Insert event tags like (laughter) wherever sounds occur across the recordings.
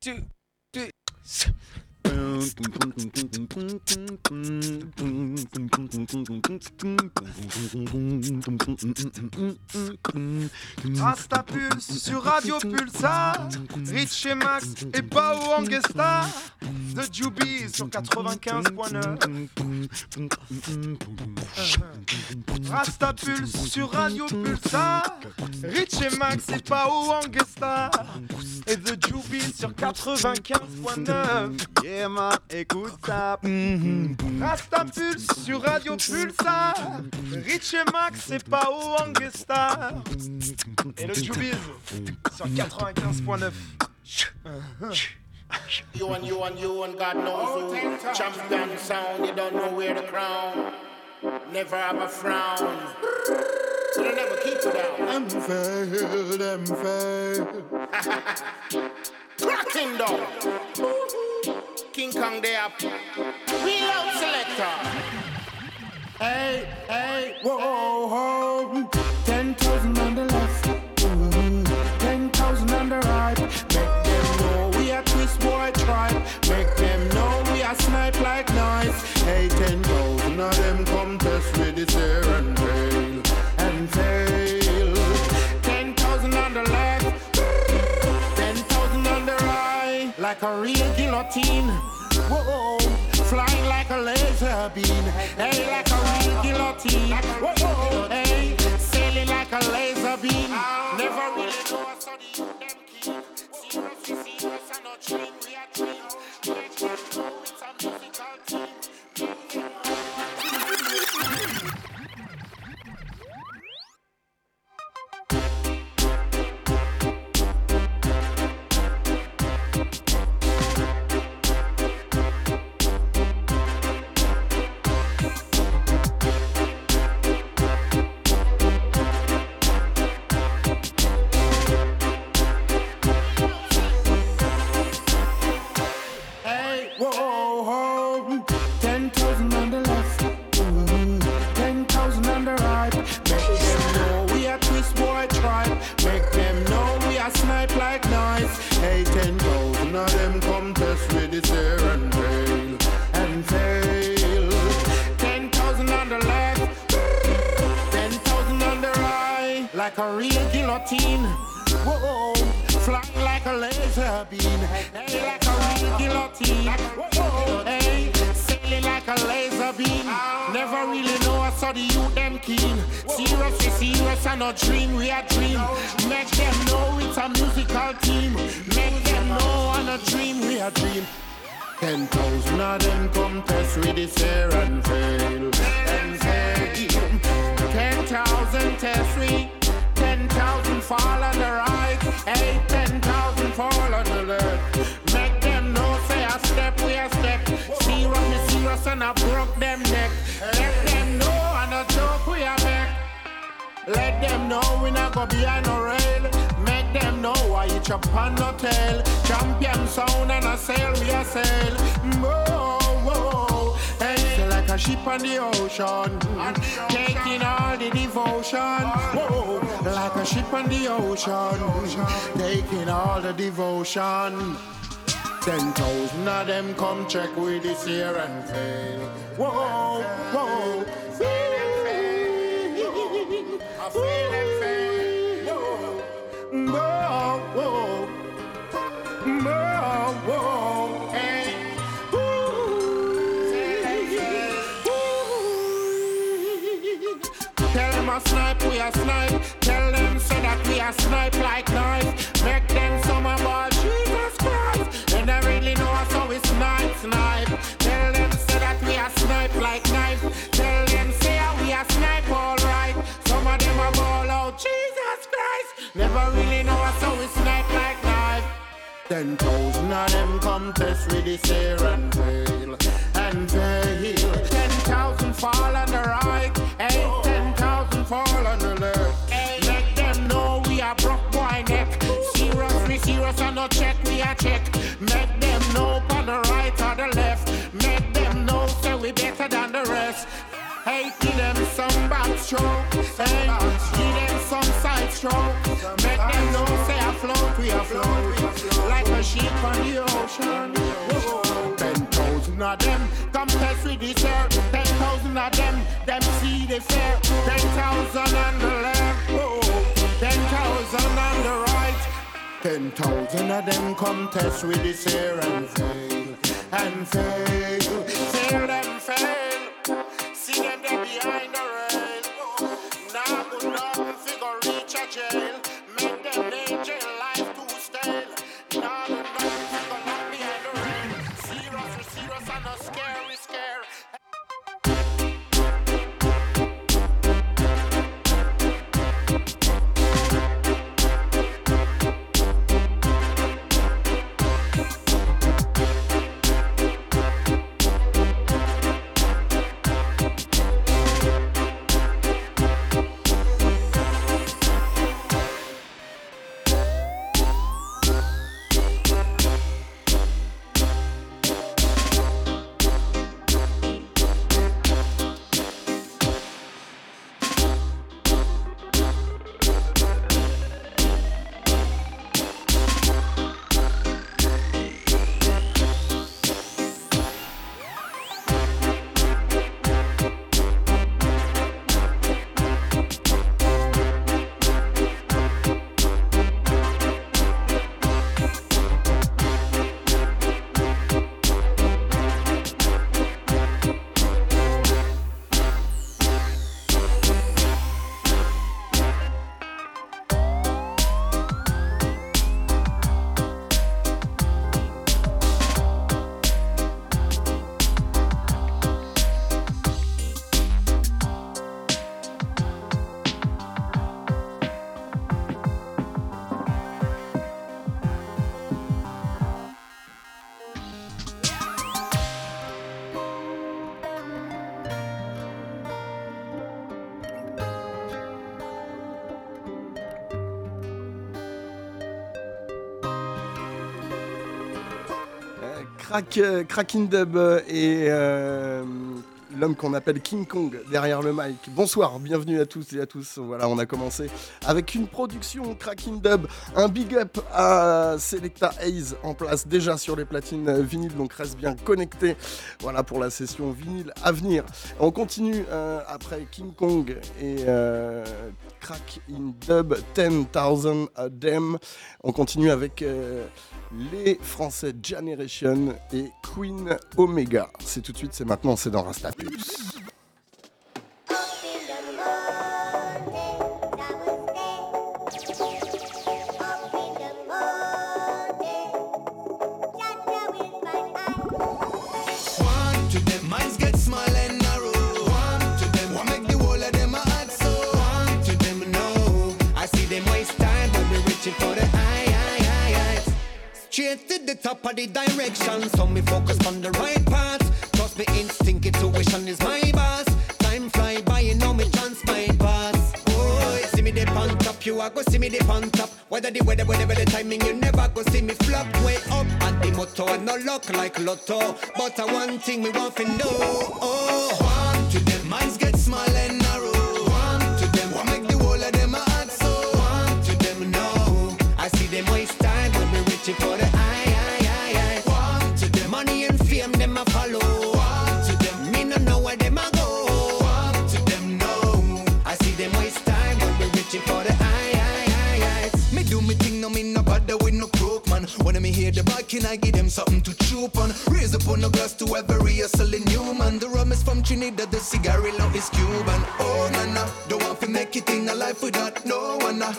two, three. Rastapulse sur Radio Pulsar, Rich et Max et Pao Angesta, The Jubies sur 95.9. Rastapulse sur Radio Pulsar, Rich et Max et Pao Angesta, et The Jubies sur 95.9. Yeah man, écoute ça. Rastapulse sur Radio Pulsar, Rich et Max et Pao Angesta, et le Jubies sur 95.9. You and you and you and God knows who. Champion sound, you don't know where the crown. Never have a frown. So they never keep you down. Them fail, them fail. (laughs) Cracking down. King Kong they up. We love selector. Hey, hey, whoa, whoa. Ten thousand on the left, mm, ten thousand on the right. Make them know we are twist boy tribe. Make them know we are snipe like knives. Hey, ten thousand of them come test with this air and fail and fail. Ten thousand on the left, ten thousand on the right. Like a real guillotine. Flying like a laser beam. Hey, like a real guillotine. Whoa, whoa, hey, sailing like a laser beam. Never really know I study them key. Serious. We are dream. Ten thousand on the left, ten thousand on the right. Like a real guillotine. Whoa, flying like a laser beam. Hey, like a real guillotine. Whoa, hey, sailing like a laser beam. Never really know I saw the youth them keen. Seriously, serious and a dream, we are dream. Make them know it's a musical team. Make them know on a dream, we are dream. Ten thousand of them come test with this air and fail and fail. Ten thousand test we, ten thousand fall on the right, hey, ten thousand fall on the left. Make them know say a step we a step. Serious me serious and I broke them neck. Let them know and a joke we a make. Let them know we not go behind no rail. Make them know why you chop on no tail. Champion sound and I sail we a sail. Whoa, whoa. Hey, so like a ship on the ocean. Taking all the devotion. Whoa, like a ship on the ocean. Taking all the devotion. Ten thousand of them come check with this here and fail. Whoa, whoa. I feel and snipe, we a snipe. Tell them say that we a snipe like knife. Ten thousand of them come test with this air and fail and fail. Ten thousand fall on the right, hey, ten thousand fall on the left. Make them know we are broke boy neck. Serious, we serious and no check, we a check. Make them know on the right or the left. Make them know say we better than the rest. Hey, give them some back stroke. Hey, give them some side stroke. Make them know say afloat, we afloat. Like passion. Ten thousand of them come test with the share. Ten thousand of them, them see the fair. Ten thousand on the left, oh, ten thousand on the right. Ten thousand of them come test with the share and fail, and fail, fail them fail. See them there behind the. Crack, euh, Cracking Dub euh, et euh, l'homme qu'on appelle King Kong derrière le mic. Bonsoir, bienvenue à tous et à tous. Voilà, on a commencé avec une production Cracking Dub, un big up à Selecta Hayes en place déjà sur les platines vinyles, donc reste bien connecté. Voilà pour la session vinyle à venir. On continue euh, après King Kong et euh, Crack in Dub 10,000 a Dem. On continue avec euh, les Français Generation et Queen Omega. C'est tout de suite, c'est maintenant, c'est dans Rasta High. Straight to the top of the direction, so me focus on the right path. Trust me, instinct, intuition is my boss. Time fly by, you know me chance might pass. Oh, see me dip on top, you are go see me dip on top. Whether the weather, whatever the timing, you never go see me flop way up. At the motto, no luck like lotto. But I one thing me want to know. Oh, one to them, minds get small and narrow. One to them, what make the whole of them a hot so. One to them, no. I see them waste time when we reaching for can I give them something to chew on? Raise up on a glass to every hustling human. The rum is from Trinidad, the cigarillo is Cuban. Oh, na na, don't want to make it in a life without no one. Nah.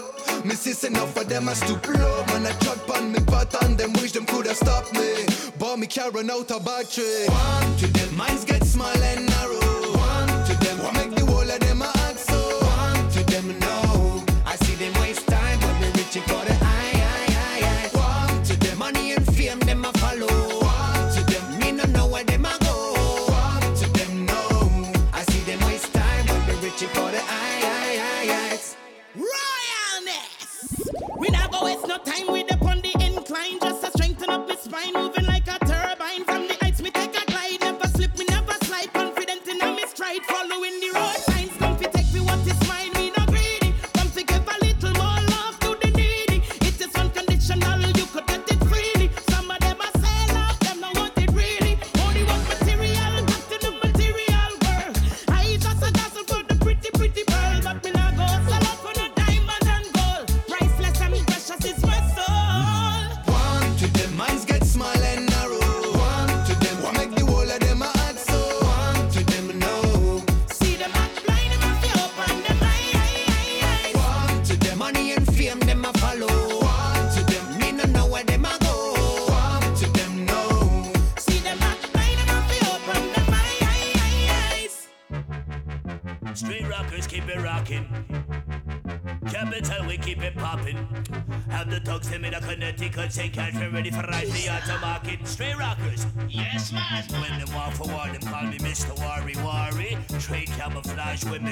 Me sis enough for them, I stoop low. Man, I trot on me pattern, them wish them coulda stopped me. But me carrying out a battery. One to them, minds get small and narrow.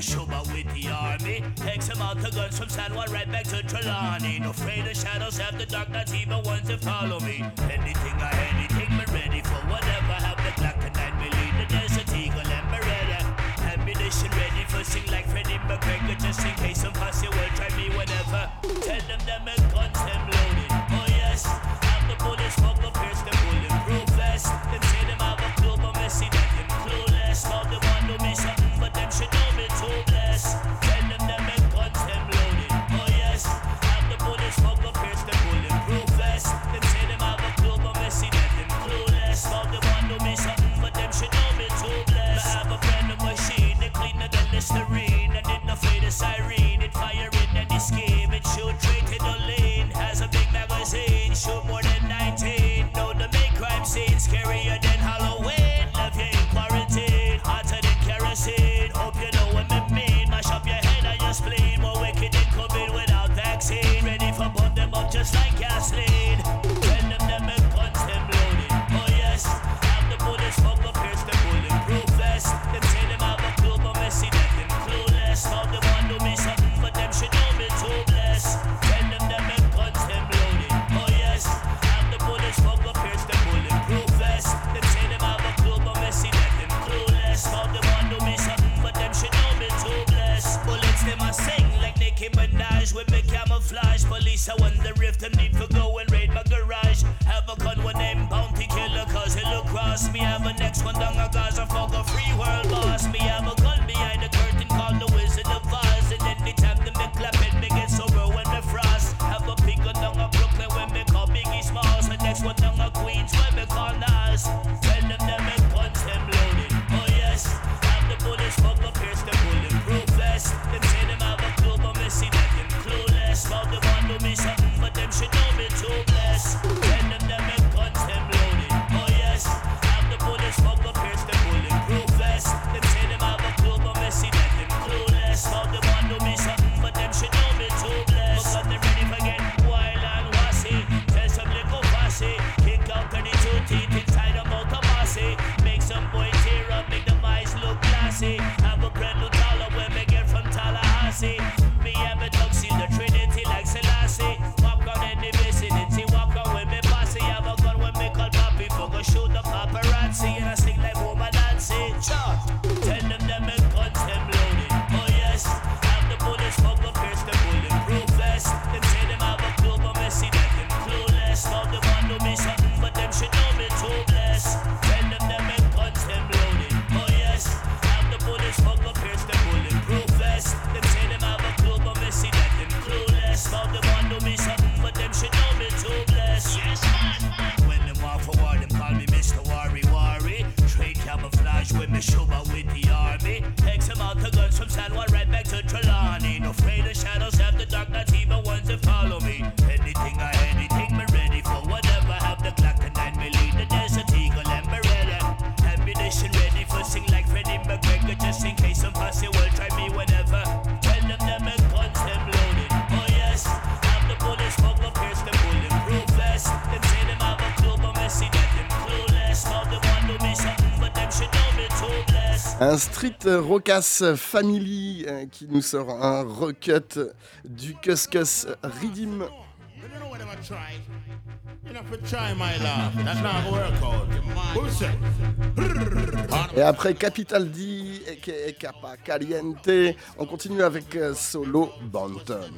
Shuba with the army. Takes him out the guns from San Juan right back to Trelawney. No afraid of shadows after dark, not even ones that follow me. Anything or anything, but ready for whatever. Have the black and night, we lead the desert eagle and me. Ammunition ready for sing like Freddie McGregor, just in case some posse will try me whenever. Tell them that Street Rocas Family euh, qui nous sort un recut du Cuscus Redeem. Et après Capital D et Capa Caliente, on continue avec euh, Solo Banton.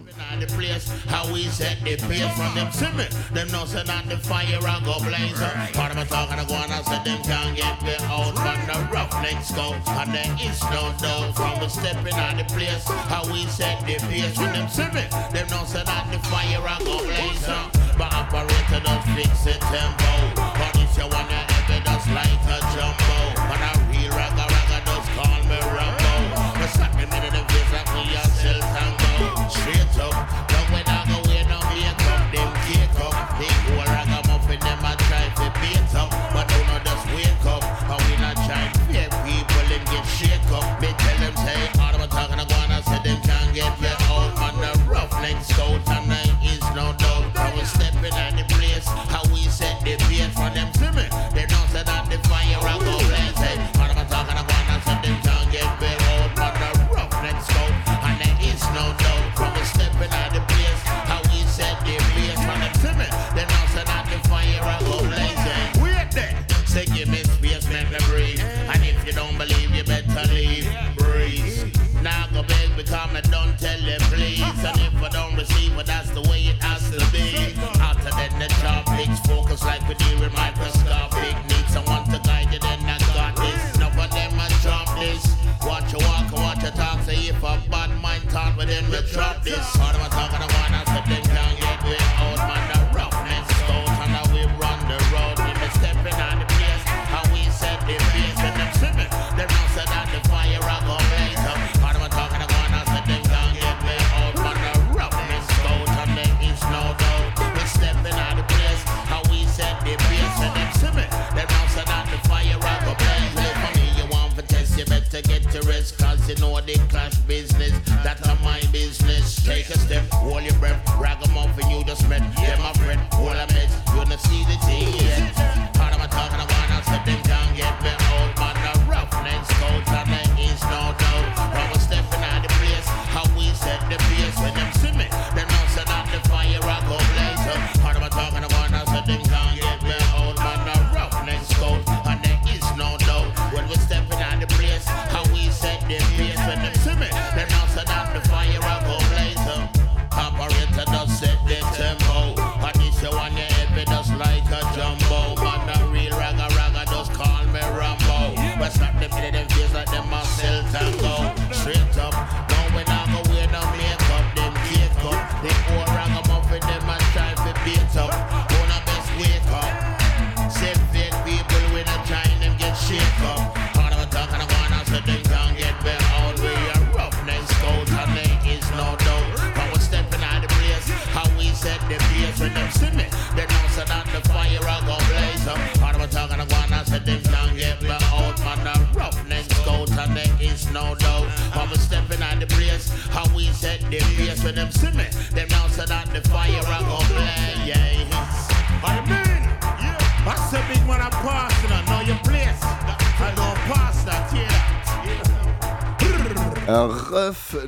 white scouts, and there is no doubt from a stepping on the place. How we set the pace with them see them know say that the fire I go blazing. But operator don't fix it tempo, but if you wanna have it, that's like a jumbo.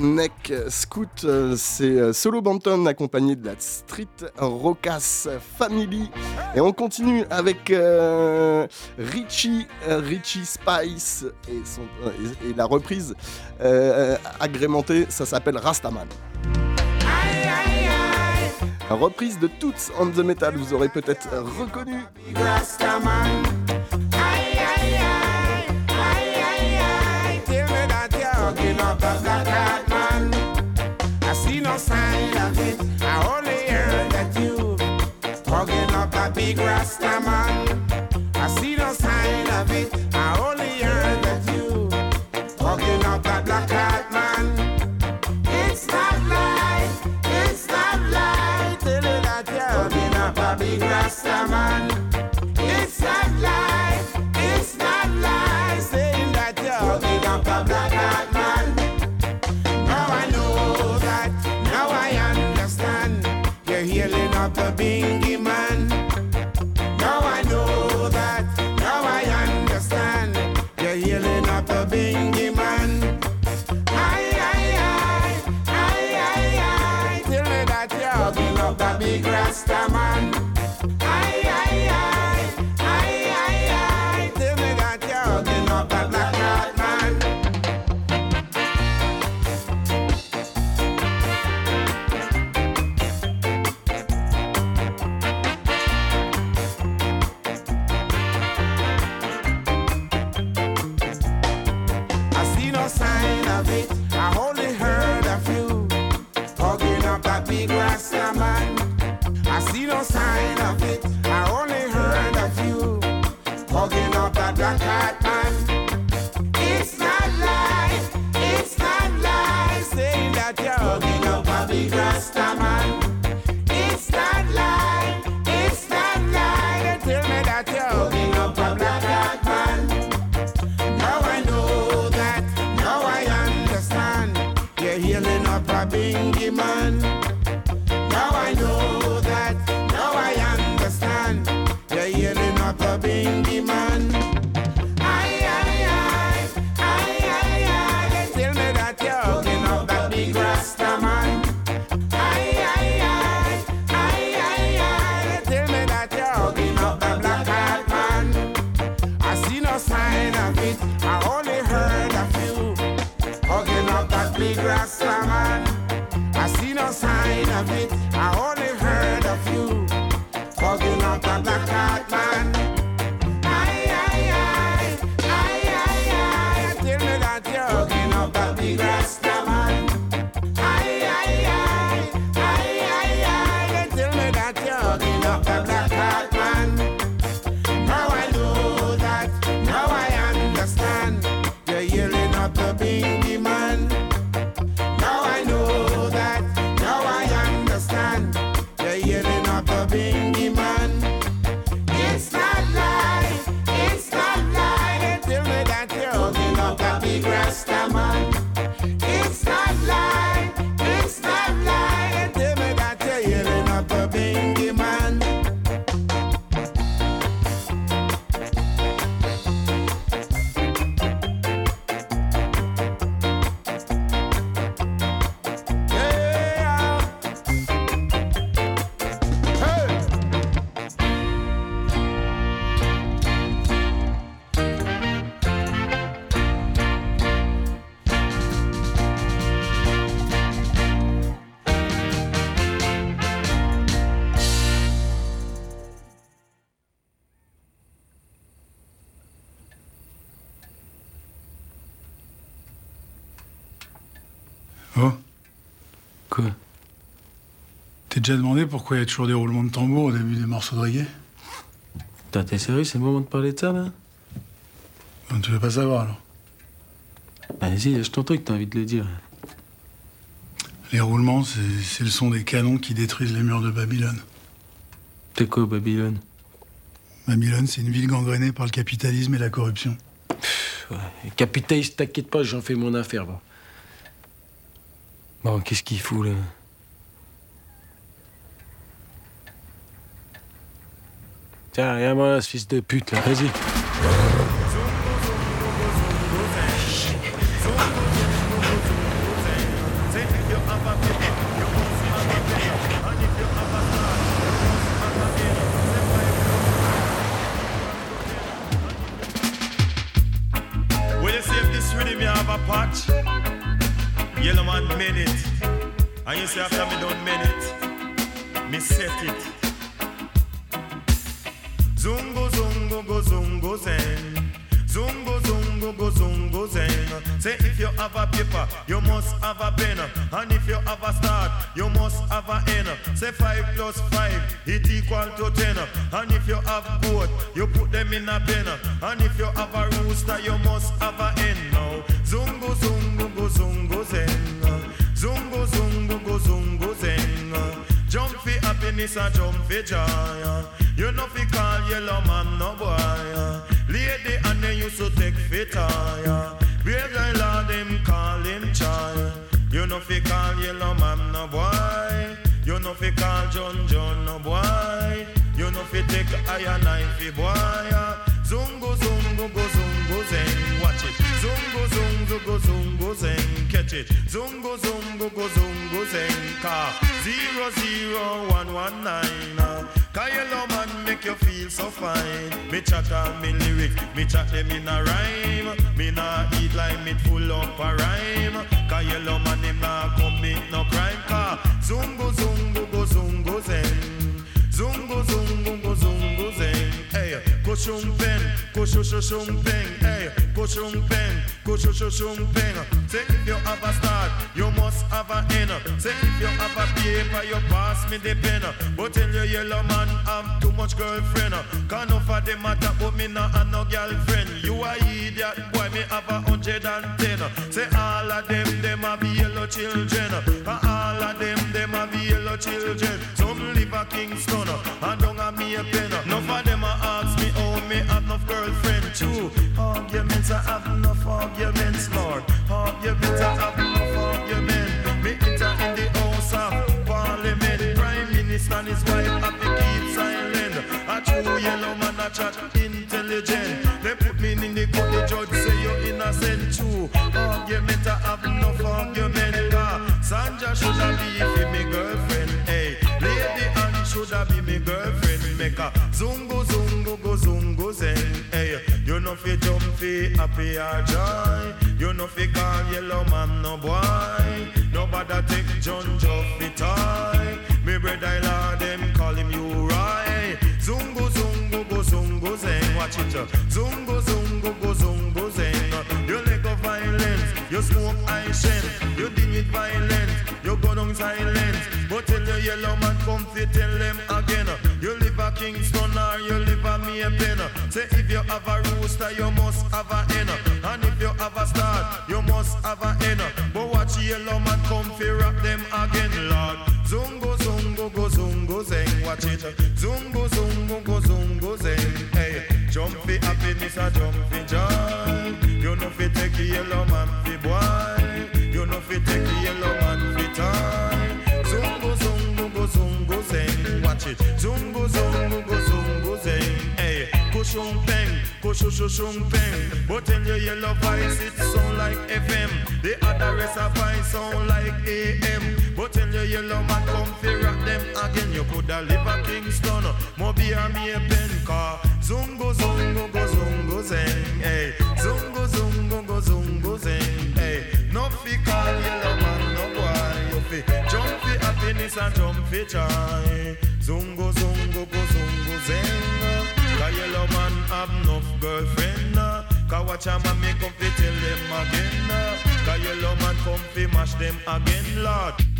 Neck Scout, euh, c'est euh, Solo Banton accompagné de la Street Rocas Family. Et on continue avec euh, Richie, Richie Spice et, la reprise agrémentée, ça s'appelle Rastaman. Reprise de Toots on the Metal, vous aurez peut-être reconnu. Rastaman. big Rastaman. Oh, Quoi? T'es déjà demandé pourquoi il y a toujours des roulements de tambour au début des morceaux de reggae? Putain, t'es sérieux, c'est le moment de parler de ça, là? Non, Tu veux pas savoir alors Vas-y, je t'entends que t'as envie de le dire. Les roulements, c'est le son des canons qui détruisent les murs de Babylone. T'es quoi, Babylone? Babylone, c'est une ville gangrénée par le capitalisme et la corruption. Ouais, capitaliste, t'inquiète pas, j'en fais mon affaire, va. Bon, qu'est-ce qu'il fout, là? Tiens, regarde-moi là, ce fils de pute, là, vas-y. Yellow man mend it. And you see after me done mend it, me set it. Zungo zungo go zungo zen. Zungo zungo go zungo zen. Say if you have a paper, you must have a pen. And if you have a start, you must have a end. Say five plus five, it equal to ten. And if you have goat, you put them in a pen. And if you have a rooster, you must have a hen. Now, zungo zungo go zungo zen. Zungo zungo go zungo zen. Jump for happiness and jump for joy. You know fi call yellow man no boy. Lady and they used to take fit ah, tire. Brave guy lord them call him child. You know fi call yellow man no boy. You know fi call John John no boy. You know fi take iron knife fi boy. Zungo zungo go zungo zeng. It. Zungo go zungo zeng. Catch it. Zungo zungo go zungo zeng. Car zero zero one one nine. uh. Man make you feel so fine. Me chat me lyrics, me chat them in a rhyme. Me nah eat like me full up a rhyme. Cause man him nah commit no crime. Cause zungo zungo go zungo zeng. Zungo zungo go. Hey, kushung pen, kushushung peng. Hey, kushung pen, kushushung peng. Say if you have a start, you must have a end. Say if you have a paper, you pass me the pen. But tell your yellow man I'm too much girlfriend. Can no for them matter, but me not have no girlfriend. You a idiot, boy, me have a hundred and ten. Say all of them, them have yellow children. All of them, them have yellow children. Some live a Kingston, and don't have me a pen. None of them enough girlfriend. True, arguments, I have enough arguments, Lord. Arguments, I have enough arguments. Me enter in the house of parliament. Prime minister and his wife have to keep silent. A true yellow man, a chat intelligent. They put me in the court, the judge say you're innocent. True, argument, I have enough argument. Sanja should have be for me girlfriend. Hey, lady Anne should have be me girlfriend. Make a zungo fi jump fi happy or joy. You know fi call yellow man no boy. Nobody take John Joffy toy. Me brother Lord them call him you right. Zungo zungo go zungo zen. Watch it. uh. Zungo zungo go zungo zen. You let go violence. You smoke I shen. You deal with violence. You go down silence. But tell your yellow man come fi tell them again. You live a Kingston Say if you have a rooster, you must have a hen. And if you have a start, you must have a hen. But watch yellow man come fi rap them again, Lord. Zungo zungo go zungo zeng, watch it. Zungo Kushung peng, kushushung peng. But in your yellow voice it sound like FM. The other rest of voice sound like AM. But in your yellow man come fi rock them again. You coulda live a Kingston, Mobi or me a pen car. Zungo zungo go zungo zeng. Hey, zungo zungo go zungo zeng. Hey, no fi call yellow man no boy. You fi jump fi happiness and jump fi joy. Zungo zungo go zungo zeng. Cause yellow man have enough girlfriend. uh. Cause watch a man me come fi tell them again. uh. Cause yellow man come fi mash them again, Lord.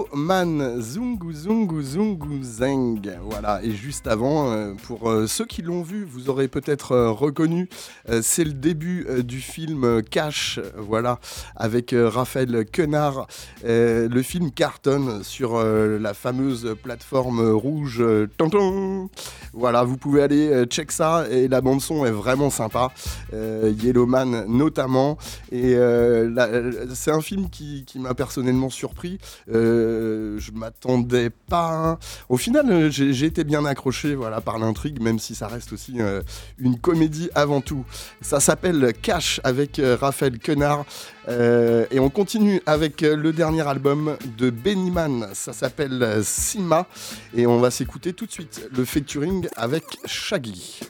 Yellow Man, Zungu Zungu Zungu Zeng. Voilà, et juste avant, euh, pour euh, ceux qui l'ont vu, vous aurez peut-être euh, reconnu, c'est le début du film Cash, voilà, avec Raphaël Quenard. Le film cartonne sur la fameuse plateforme rouge Tonton. Voilà, vous pouvez aller check ça, et la bande-son est vraiment sympa. Euh, Yellow Man notamment. Et c'est un film qui, m'a personnellement surpris. Je m'attendais pas. hein. Au final, euh, j'ai été bien accroché voilà, par l'intrigue, même si ça reste aussi euh, une comédie avant tout. Ça s'appelle Cash avec euh, Raphaël Quenard. Euh, et on continue avec euh, le dernier album de Benny Man. Ça s'appelle euh, Sima. Et on va s'écouter tout de suite le featuring avec Shaggy.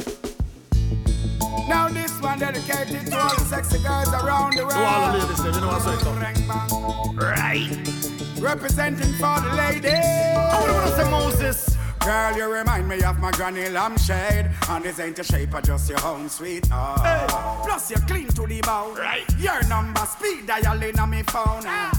Now this one dedicated to all the sexy girls around the world. To all the ladies, you know what I'm saying? Right. Representing for the ladies. I wanna say Moses. Girl, you remind me of my granny lampshade. And this ain't a shape of just your home sweet home. Plus you're clean to the bone. Right. Your number speed dialing on me phone. Ah.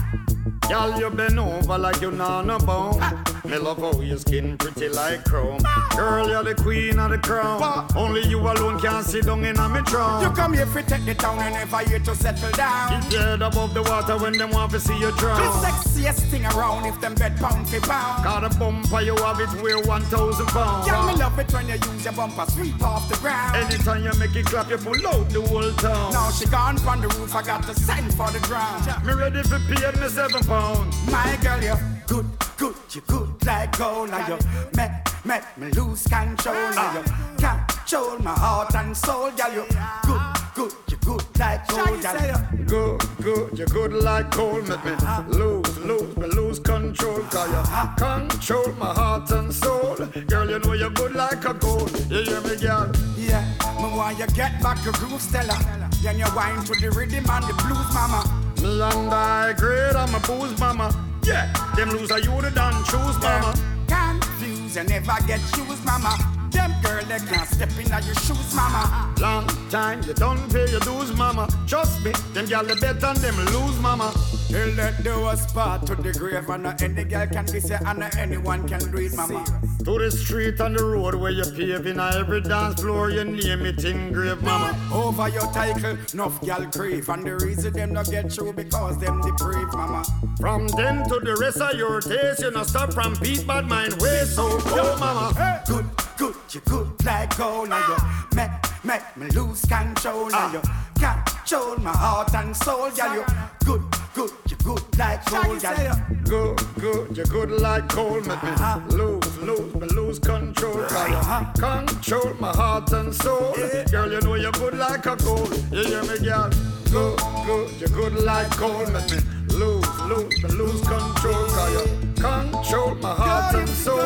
Girl, you bend over like you not no bone. Me love how your skin pretty like chrome. Girl, you're the queen of the crown. Only you alone can sit down in a me throne. You come here for take the town and never here to settle down. Keep head above the water when them want to see you drown. The sexiest thing around if them bed pound for pound. Got a bumper, you have it weigh 1,000 pounds. Girl, me love it when you use your bumper sweep off the ground. Anytime you make it clap, you pull out the whole town. Now she gone from the roof, I got to send for the ground. Me ready for pay me seven pounds. My girl, you're good, good, you're good like gold. Now you make, make me lose control. Now you control my heart and soul. Girl, you're good, good, you're good like gold. Girl, you Good, good, you're good like cold. Make me lose, lose, me lose control. Cause you control my heart and soul. Girl, you know you're good like a gold. You hear me, girl? Yeah, me want you get back your groove, Stella. Then you whine to the rhythm and the blues, mama. Me and I great, I'm a booze mama. Yeah, them loser you the done choose, mama. Confused, you never get shoes, mama. Them girl, they can't step in your shoes, mama. Long time you don't pay your dues, mama. Trust me, them gal the bet and them lose, mama. Till let do us part to the grave, and not any girl can be said, and not anyone can do it, mama. To the street and the road where you paving, on every dance floor you name it engraved, mama. Over your title, enough gal crave, and the reason them not get through because them depraved, mama. From then to the rest of your days, you not stop from beat bad mind way so go, mama. Good, good, you good like gold, now you make, make me lose control, now you control my heart and soul, girl, you good, good, you good like gold, girl. Good, good, you good like cold, make me uh-huh. lose, lose, me lose control. Cause you uh-huh. control my heart and soul. Girl, you know you're good like a gold. You hear me, girl? Good, good, you good like cold, make me lose, lose, me lose control. Cause you control my heart and soul.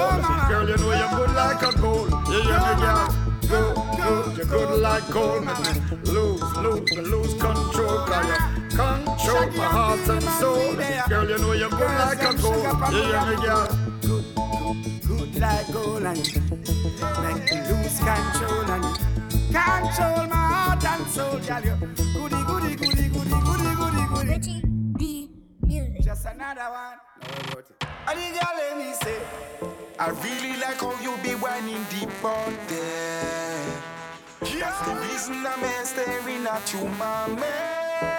Girl, you know you're good like a gold. You hear me, girl? Good, good, you're good like gold, make me lose, lose, me lose control. Cause you control my heart and soul. Girl, you know you're good like a gold. You hear me, girl? Good like gold, and you make me lose control, and you control my heart and soul, girl, you goody, goody, goody, goody, goody, goody, goody. Richie D Music. Just another one. And the girl let me say, I really like how you be whining deep out there. That's the reason I'm staring at you, my man.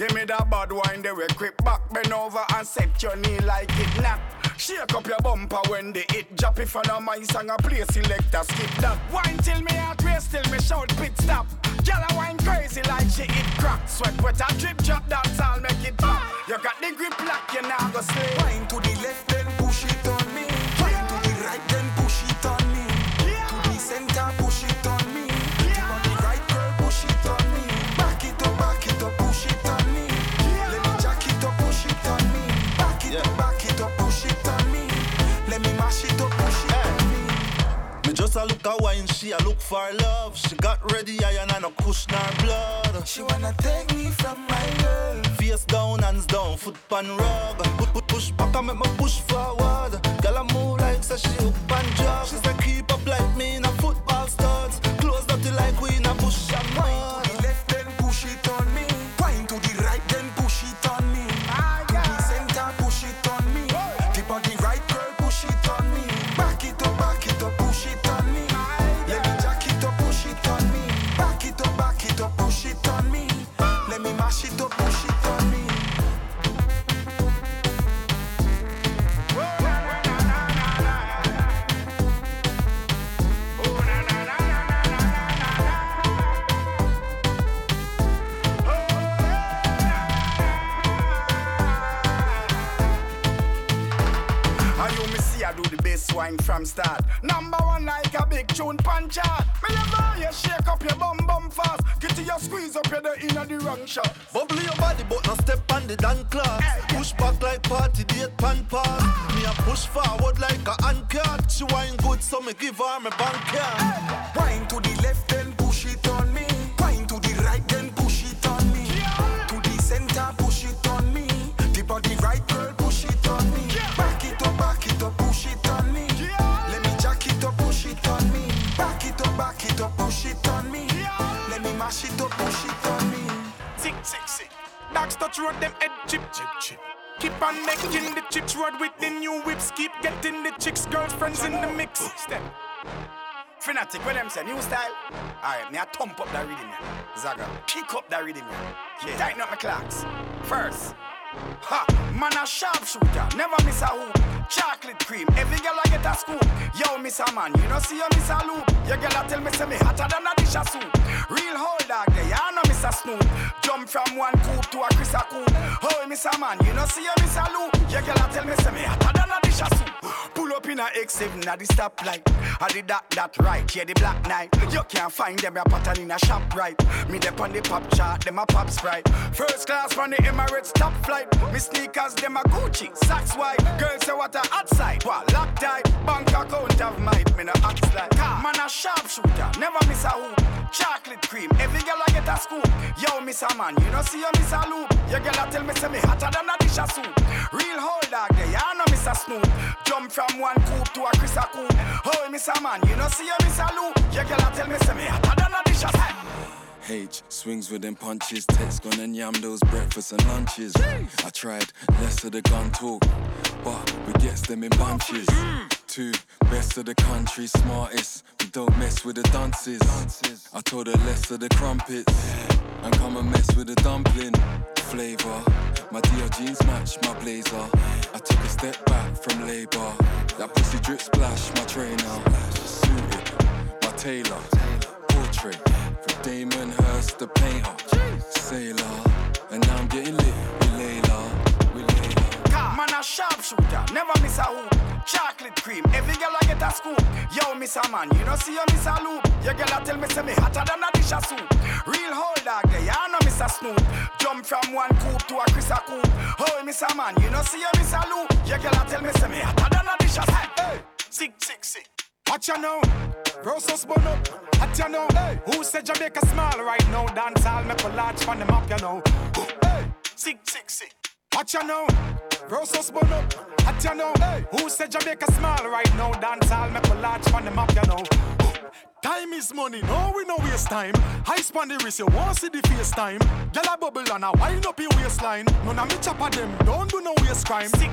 A bad wine, they will quick back, bend over and set your knee like it nap. Shake up your bumper when they hit drop. If I know my song, I play selector, skip that. Wine till me heart race, till me shout pit stop. Girl, I wine crazy like she eat crack. Sweat, wet, a drip, drop, dance, I'll make it pop. You got the grip lock, you now go slay. Wine to the left, then push it just a look a wine, she a look for love. She got ready, I and I no kush nor blood. She wanna take me from my girl. Face down, hands down, foot pan rug. Put, put, push back, I make my push forward. Girl, I move like say she hook and jog. She Alright, me I thump up that rhythm. Zaga, pick up that rhythm. Yeah. Tighten up my clocks. First. Ha! Man a sharpshooter, never miss a hoop. Chocolate cream, every girl I get a scoop. Yo, miss a man, you know see you miss a loop. Your girl a tell me say me hotter than a dish of soup. Real hold dog, there, you know a snoop. Jump from one coop to a Chris a coop. Oh, miss a man, you know see you miss a loop. Your girl a tell me say me hotter than a dish of soup. Pull up in a X7 at the stoplight. I did that, that right, yeah, the black knight. You can't find them, a pattern in a shop right. Me dep on the pop chart, them a pop sprite. First class from the Emirates top flight. Me sneakers, them a Gucci, socks white. Girls say what a outside, what lock tight. Bank account of might, me no act like. Man a sharpshooter, never miss a hoop. Chocolate cream, every girl I get a scoop. Yo, miss man, you know see you miss a loop. Your girl a tell me say me hotter than a dish of soup. Real hold dog, there, you know miss a snoop. Jump from one coop to a Chris a coop. Oh, miss man, you know see you miss a loop. Your girl a tell me say me hotter than a dish of soup. H swings with them punches, text gonna yam those breakfasts and lunches. I tried less of the gun talk, but we gets them in bunches. Two best of the country, smartest. We don't mess with the dances. I told her less of the crumpets and come and mess with the dumpling flavor. My DR jeans match my blazer. I took a step back from labor. That pussy drip splash my trainer. Suited, my tailor. Portrait Damien Hirst, the painter. Sailor, and now I'm getting lit we with Layla. With Layla. Man a sharpshooter, never miss a hoop. Chocolate cream, every girl I get a scoop. Yo, miss a man, you know see you miss a loop. Your girl a tell me say me hotter than a dish of soup. Real hold dog, there, you know miss a snoop. Jump from one coop to a Chris a coop. Oh, miss a man, you know see you miss a loop. Your girl a tell me say me hotter than a dish of soup. Hey, sick, sick, sick. Watch you now. Rosos bun up. Hot you know. Hey. Who said Jamaica small right now? Dance all make a large from the map, you know. Hey. Sick, sick, sick. Watch you now. Rosos bun up. Hot you know. Hey. Who said Jamaica small right now? Dance all make a large from the map, you know. Time is money, no we no waste time. High span the wrist, you want see the face time. Girl a bubble and a wind up your waistline. None of me chopper them, don't do no waste crime. Sick.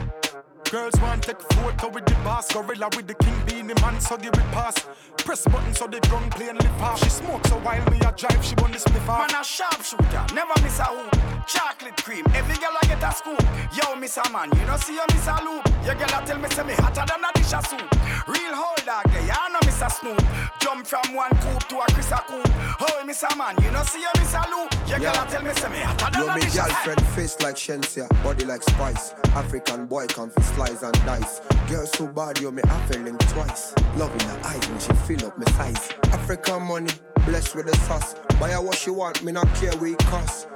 Girls want take photo with the boss, gorilla with the king Beenie Man, so they it pass. Press button so the drum play and lift off. She smokes so while me a drive, she bun the spliff off. Man a sharp shooter, never miss a hoop. Chocolate cream, every girl I get a scoop. Yo, miss a man, you know see you miss a loop. Your girl a tell me say me hotter than a dish of soup. Real hold dog, there, you know miss a snoop. Jump from one coop to a Chris a coop. Oh, miss a man, you know see you miss a loop. Your girl a tell me say me hotter than Yo, a me dish of soup. girlfriend face like Shenseea, body like spice. African boy come fi slice and dice. Girl so bad, yo me have link twice. Love in her eyes when she fill up my size. African money, blessed with the sauce. Buy her what she want, me not care it cost.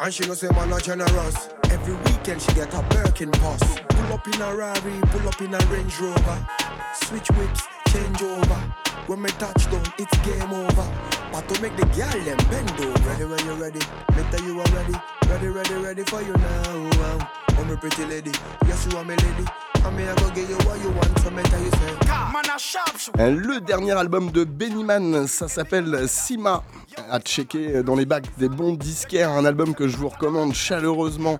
And she know say man not generous. Every weekend she get a Birkin pass. Pull up in a Rari, pull up in a Range Rover. Switch whips, change over. When me touch down, it's game over. But to make the girl them bend over. Ready when you're ready, me tell you I'm ready. Ready, ready, ready for you now. Pretty lady, yes you are my lady. Le dernier album de Bennyman, ça s'appelle Sima. À checker dans les bacs des bons disquaires, un album que je vous recommande chaleureusement.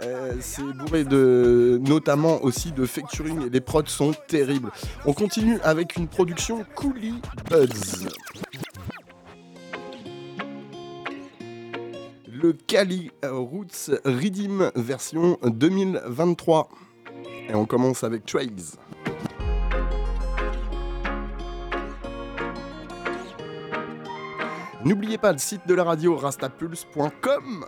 Euh, c'est bourré de, notamment aussi de featuring et les prods sont terribles. On continue avec une production Coolie Buds. Le Cali Roots Redeem version 2023. Et on commence avec Trails. N'oubliez pas le site de la radio rastapulse.com.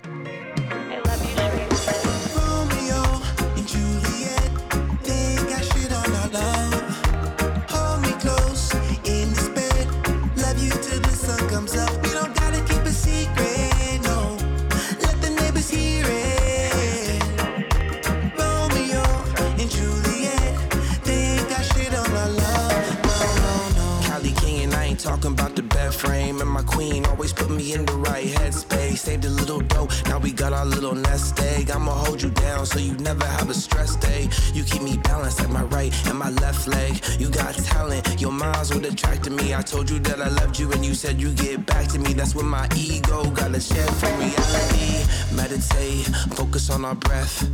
frame and my queen always put me in the right headspace. Saved a little dough, now we got our little nest egg. I'ma hold you down so you never have a stress day. You keep me balanced at my right and my left leg. You got talent, your minds would attract to me. I told you that I loved you and you said you get back to me. That's when my ego got a shed from reality. Meditate, focus on our breath,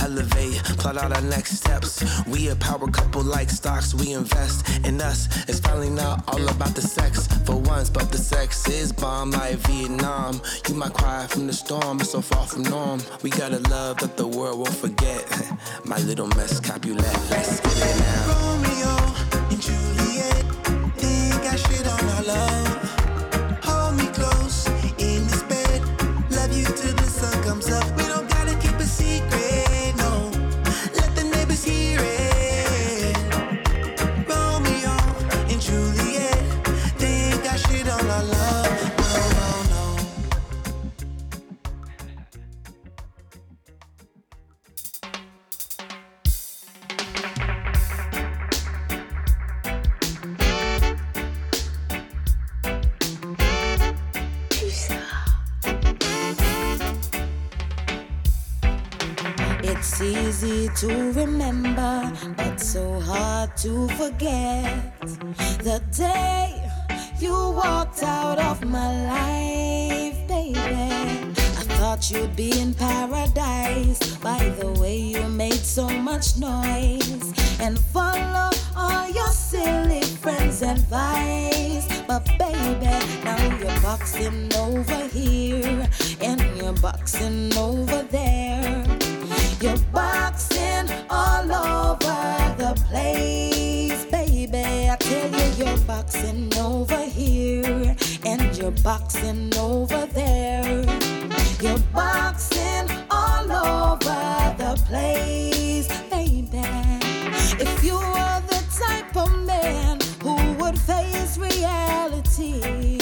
elevate, plot out our next steps. We a power couple like stocks, we invest in us. It's finally not all about the sex for but the sex is bomb like Vietnam. You might cry from the storm, it's so far from norm. We got a love that the world won't forget. (laughs) My little mess Capulet, let's get it now. Romeo and Juliet, they got shit on our love. It's easy to remember, but so hard to forget. The day you walked out of my life, baby. I thought you'd be in paradise by the way you made so much noise and follow all your silly friends' advice. But baby, now you're boxing over here and you're boxing over there. You're boxing all over the place, baby. I tell you, you're boxing over here and you're boxing over there. You're boxing all over the place, baby. If you are the type of man who would face reality,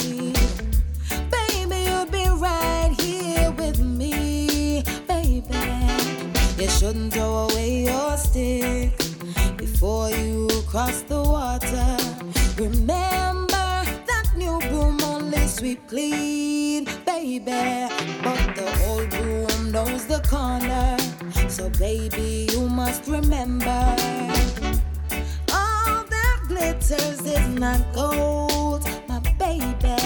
shouldn't throw away your stick before you cross the water. Remember that new broom only sweep clean, baby. But the old broom knows the corner. So, baby, you must remember all that glitters is not gold, my baby.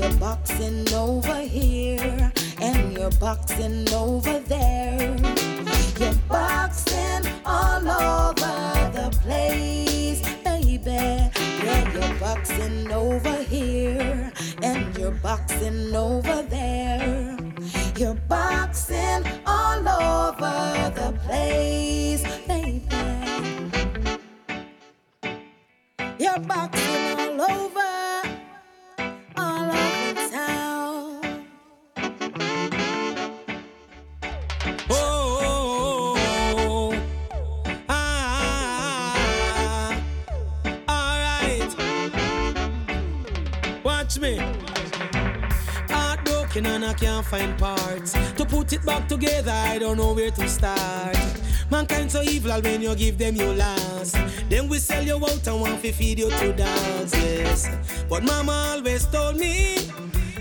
You're boxing over here, and you're boxing over there. You're boxing all over Me. Heartbroken and I can't find parts to put it back together. I don't know where to start. Mankind so evil when you give them your last. Then we sell you out and want to feed you to dance. Yes, but Mama always told me.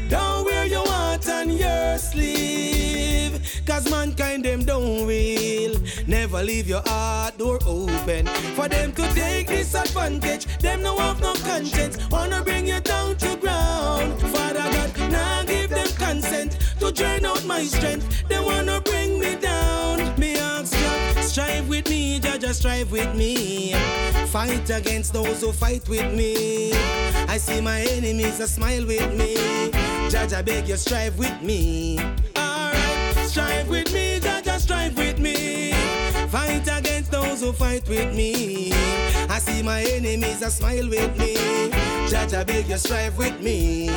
Don't wear your on your sleeve. Cause mankind them don't will. Never leave your heart door open. For them to take disadvantage. Them no have no conscience. Wanna bring you down to ground. Father God, now give them consent to drain out my strength. They wanna bring me down. Me ask you, strive with me, Jaja, strive with me. Fight against those who fight with me. I see my enemies a smile with me. I beg you, strive with me. Alright, strive with me, I strive with me. Fight against those who fight with me. I see my enemies a smile with me. Judge, I beg you, strive with me.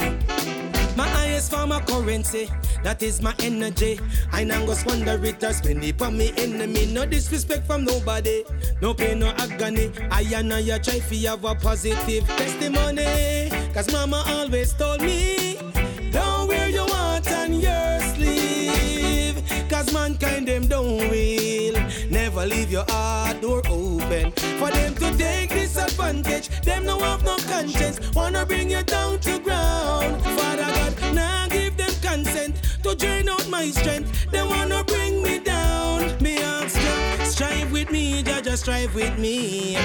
My highest form of currency, that is my energy. I now go squander it or spend it for me enemy. No disrespect from nobody, no pain, no agony. I and I try to have a positive testimony. Cause mama always told me, don't wear your heart on your sleeve. Cause mankind them don't will. Never leave your heart door open. For them to take disadvantage, them no have no conscience. Wanna bring you down to ground. Father God, now give them consent to drain out my strength. They wanna bring me down. Me ask you, strive with me, Jaja, strive with me.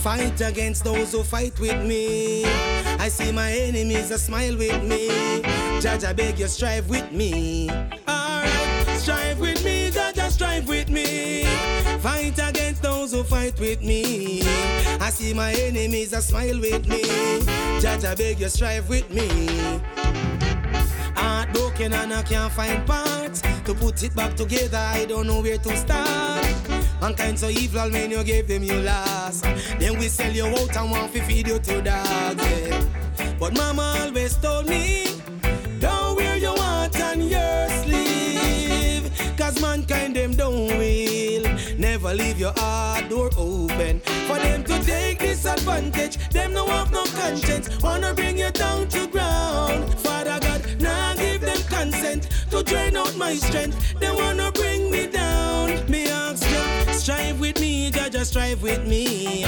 Fight against those who fight with me. I see my enemies a smile with me. Jaja, beg you, strive with me. Alright, strive with strive with me. Fight against those who fight with me. I see my enemies a smile with me. Jaja, beg you, strive with me. Heartbroken and I can't find parts to put it back together. I don't know where to start. Mankind so evil when you gave them your last. Then we sell you out and want to feed you to dogs. Yeah. But mama always told me, Cause mankind them don't will. Never leave your heart door open. For them to take disadvantage. Them no have no conscience. Wanna bring you down to ground. Father God, now give them consent to drain out my strength. They wanna bring me down. Me ask you, strive with me, Jaja, strive with me.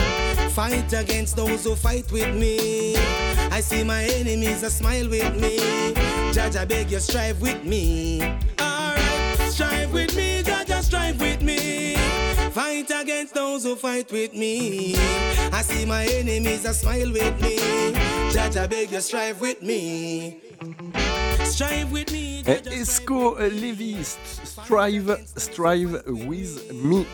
Fight against those who fight with me. I see my enemies a smile with me. Jaja, beg you, strive with me. Strive with me, Jaja, strive with me. Fight against those who fight with me. I see my enemies a smile with me. Jaja, beg you, strive with me. Eh, Esco Levy, strive, strive with me.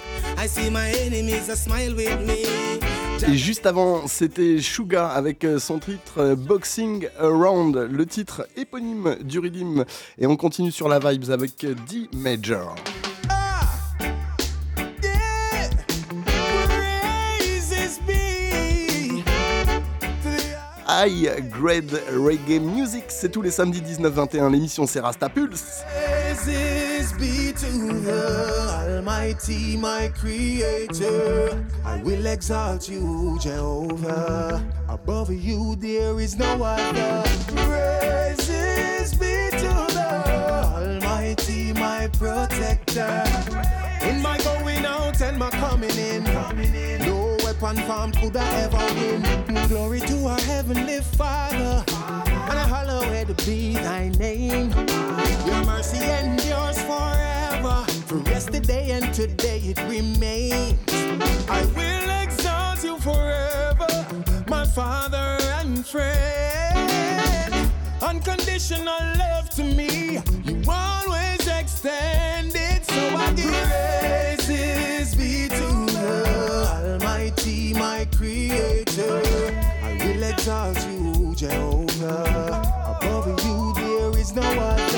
Et juste avant, c'était Suga avec euh, son titre euh, Boxing Around, le titre éponyme du Rhythm. Et on continue sur la vibes avec euh, D Major. High Grade Reggae Music, c'est tous les samedis 19-21. L'émission c'est Pulse. Be to the Almighty, my Creator. I will exalt you, Jehovah. Above you there is no other. Praises be to the Almighty, my Protector. In my going out and my coming in, no weapon formed could I ever win. Glory to our heavenly Father, and I hallowed be Thy name. Your mercy endures forever. From yesterday and today it remains. I will exalt you forever, my Father and friend. Unconditional love to me, you always extended. So I give praises Creator. I will exalt you, Jehovah. Above you there is no other.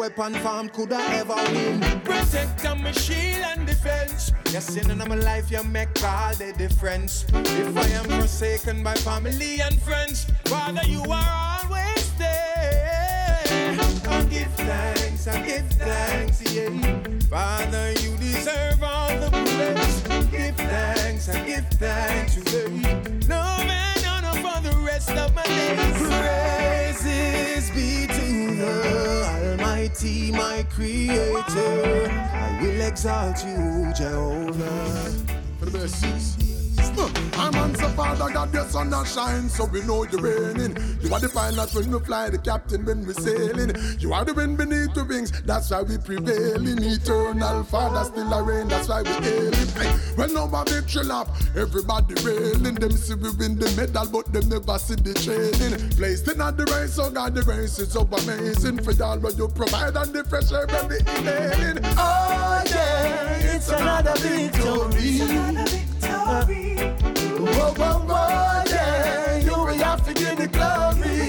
Weapon formed could I ever win. Protect my shield and defense. Yes, in my life you make all the difference. If I am forsaken by family and friends, Father, you are always there. I give thanks, I give thanks, yeah. Father, you deserve all the praise. Give thanks, I give thanks, yeah. And honor for the rest of my days. Praises be to the Almighty, my Creator. I will exalt you, Jehovah. For the best. I'm on Father God, your sun not shine, so we know you're raining. You are the pilot when we fly, the captain when we sailing. You are the wind beneath the wings, that's why we prevailing. Eternal Father still a reign, that's why we hailing. Hey, when no one victory lap, everybody railing. Them see we win the medal, but them never see the training. Placed in at the race, so God the race is so amazing. For y'all what you provide and the fresh air the inhaling. Oh yeah, it's another victory. Whoa, whoa, whoa, yeah, you will have to give the glory.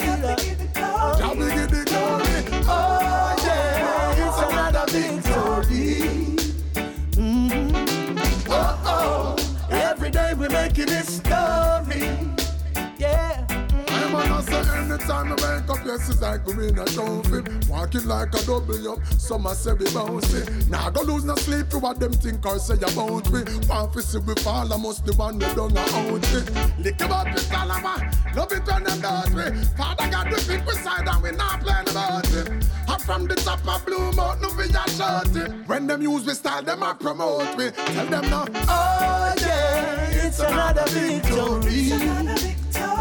Anytime I wake up, yes, it's like we win a trophy. Walking like a double up, some a say we bouncy. Now I go lose no sleep to what them think or say about me. Want to see we fall, I must the one we done a out it. Lick about the salama, love it when them me. Father got the big beside and we not playing about it. I'm from the top of Blue Mountain, we a shot it. When them use we style, them a promote me. Tell them now, Oh yeah, it's another victory.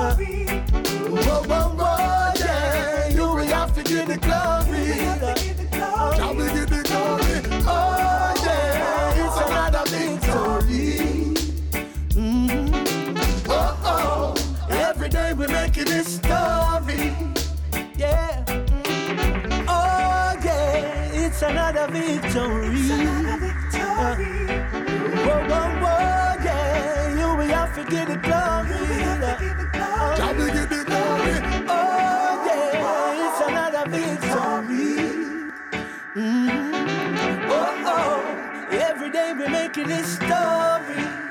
Whoa, whoa, whoa, yeah, you will have to give the glory. Jah will give the glory. Oh yeah, it's another victory. Mhm. Oh oh, every day we're making a story. Yeah. Oh yeah, it's another victory. Whoa, whoa, whoa, yeah, you will have to give the glory. We're making a story.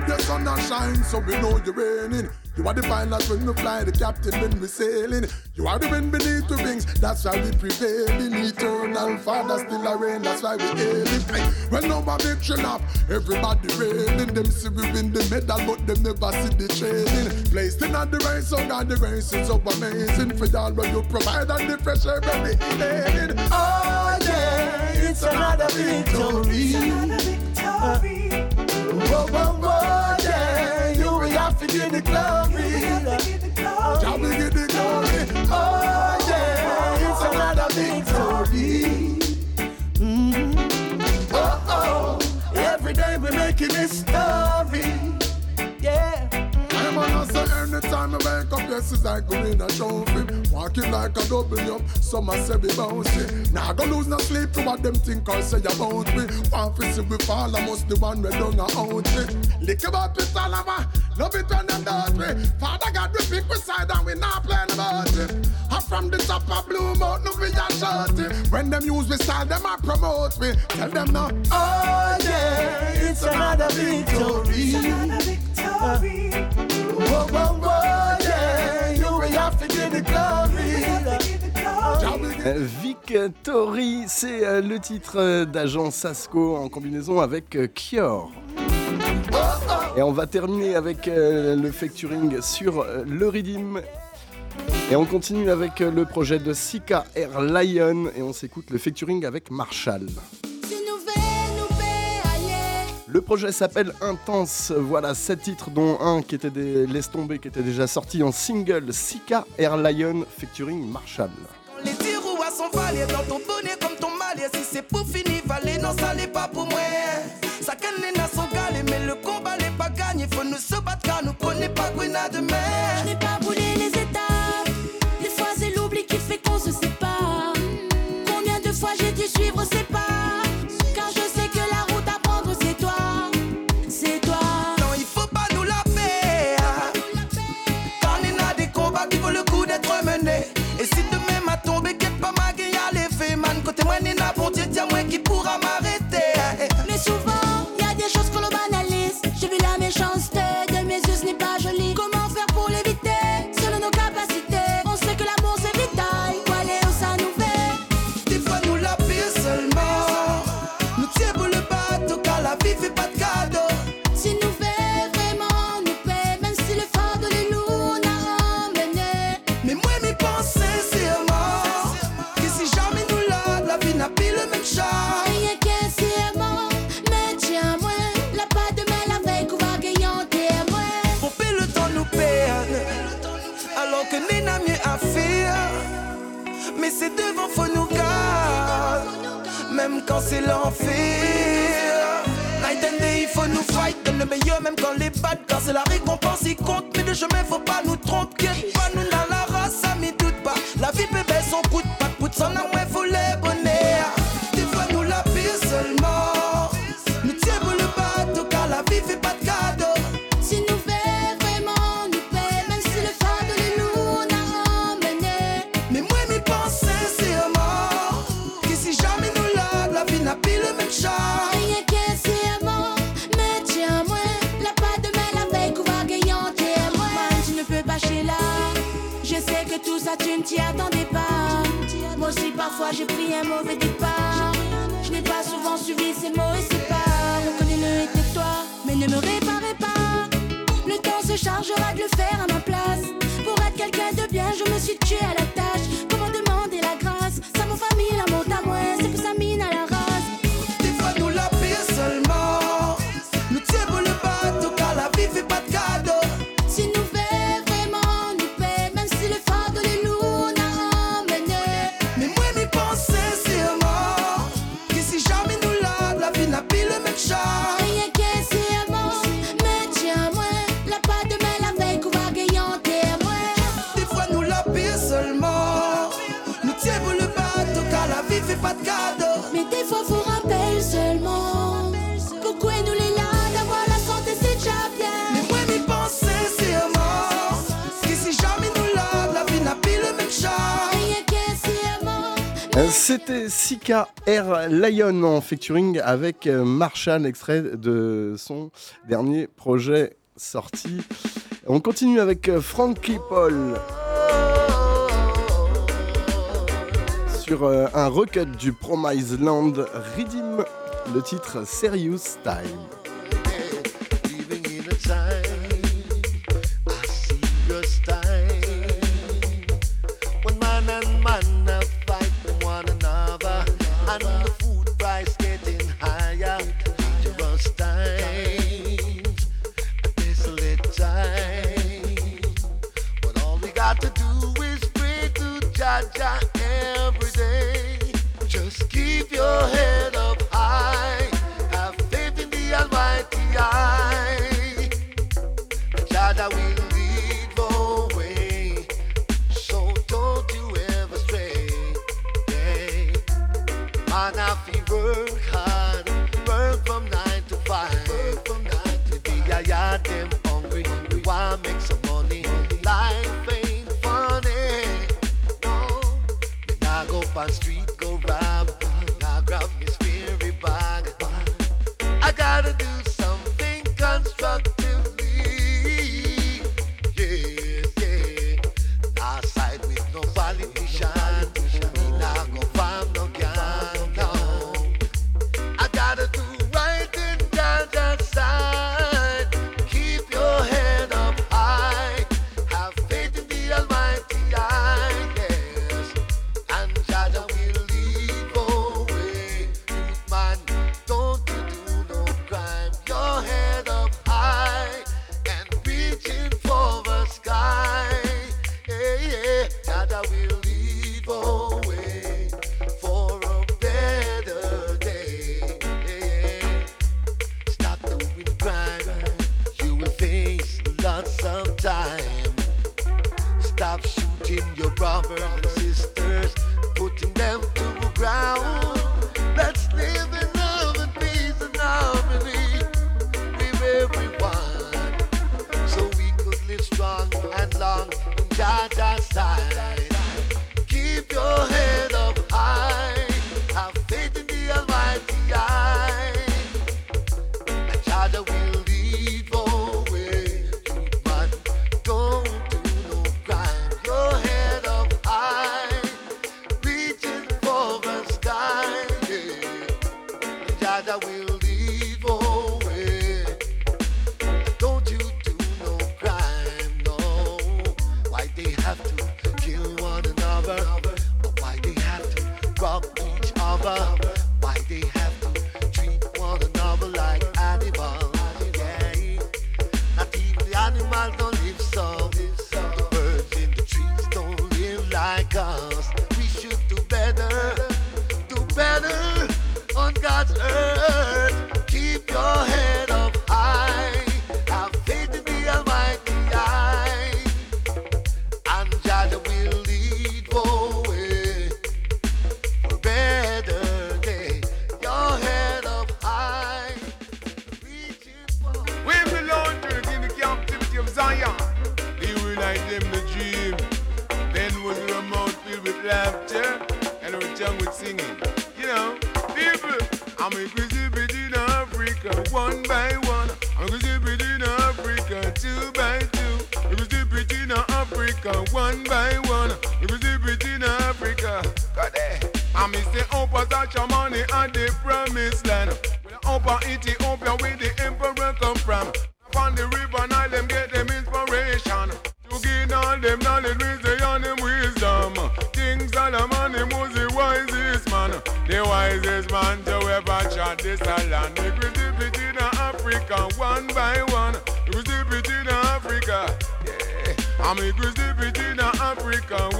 God, your sun not shine, so we know you're raining. You are the pilot when we fly, the captain when we sailing. You are the wind beneath the wings, that's why we prevailing. Eternal Father still a reign, that's why we hailing. Hey, when no one victory lap, everybody railing. Them see we win the medal, but them never see the training. Placed in at the race, so God the race is so amazing. For y'all what you provide and the fresh air the inhaling. Oh yeah, it's another victory. Yeah, you to give the glory. Glory. Oh yeah, it's another victory. Mhm. Oh oh, every day we're making a story. Anytime I wake up, yes, it's like we win a trophy. Walking like a double up, some a say we bouncy. Now go lose no sleep to what them think or say about me. To see we fall, I must the one we done a out it. Lick about it all over, love it when them me. Father God, we pick beside and we not playing about it. I'm from the top of Blue Mountain, we a shot it. When them use we style, them I promote me. Tell them now, Oh yeah, it's another victory. Victory, c'est euh, le titre euh, d'agent Sasco en combinaison avec euh, Kior. Et on va terminer avec le facturing sur le Redeem. Et on continue avec le projet de Sika Air Lion et on s'écoute le facturing avec Marshall. Le projet s'appelle Intense. Voilà sept titres, dont un qui était des Laisse tomber, qui était déjà sorti en single Sika Air Lion featuring Marshall. Dans les tirs à son valet, dans ton bonnet comme ton malais. Si c'est pour finir, valet, non, ça n'est pas pour moi. Ça canne les mais le combat n'est pas gagné. Faut nous se battre car nous connaît pas Grenade de mer. c'est l'enfer. Night and day il faut nous fight Donne le meilleur même quand les bad car c'est la J'ai pris un mauvais départ. Je n'ai pas souvent suivi ces mots et ces pas. Reconnais-le et tais-toi, mais ne me réparez pas. Le temps se chargera de le faire à ma place. Pour être quelqu'un de bien, je me suis tué à la Sika CKR Lion en featuring avec euh, Marshall, extrait de son dernier projet sorti. On continue avec euh, Frankie Paul. Sur euh, un recut du Promise Land, Redeem, le titre Serious time. got to do is pray to Jah Jah every day. Just keep your head up.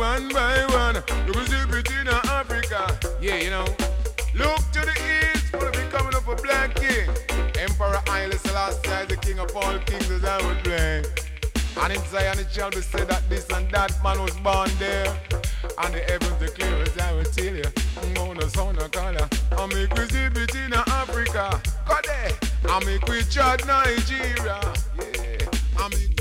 One by one. It was dip it in Africa. Yeah, you know. Look to the east for the becoming of a black king. Emperor Haile Selassie the king of all kings as I would play. And in Zion it shall be said that this and that man was born there. And the heavens declare as I will tell you. No, the son of color. I'm a exhibit in Africa. Got it. I'm quick chat Nigeria. Yeah. I'm a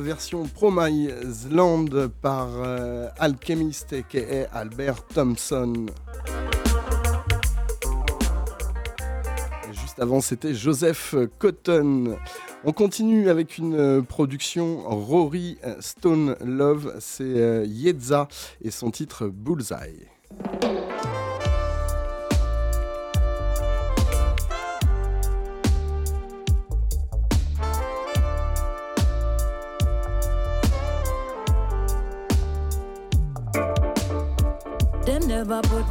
version Promise Land par euh, Alchemist et Albert Thompson. Juste avant, c'était Joseph Cotton. On continue avec une euh, production Rory Stone Love, c'est euh, Yedza et son titre Bullseye.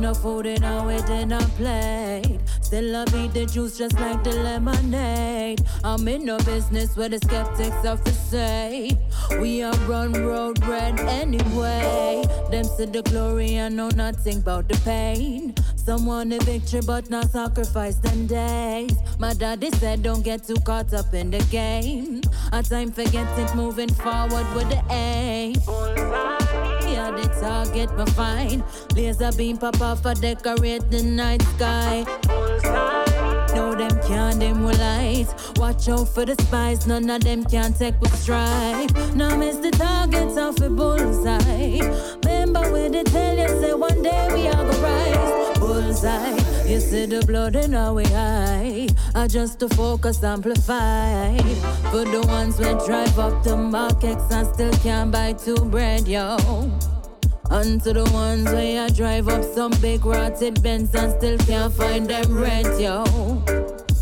No food in our dinner plate. Still I beat the juice just like the lemonade. I'm in no business where the skeptics have to say. We are run road red anyway. Them see the glory and know nothing about the pain. Some want a victory but not sacrifice them days. My daddy said don't get too caught up in the game. A time forget it moving forward with the aim. The target my fine. Laser beam pop off a decorate the night sky. No, them can't dim with light. Watch out for the spies, none of them can take with stripe. Now miss the targets off a bullseye. Remember where they tell you, say one day we are gonna rise. Bullseye, you see the blood in our eye. I just to focus, amplify. For the ones we drive up to markets and still can't buy two bread, yo. And to the ones where I drive up some big rotted Benz and still can't find them rent, yo.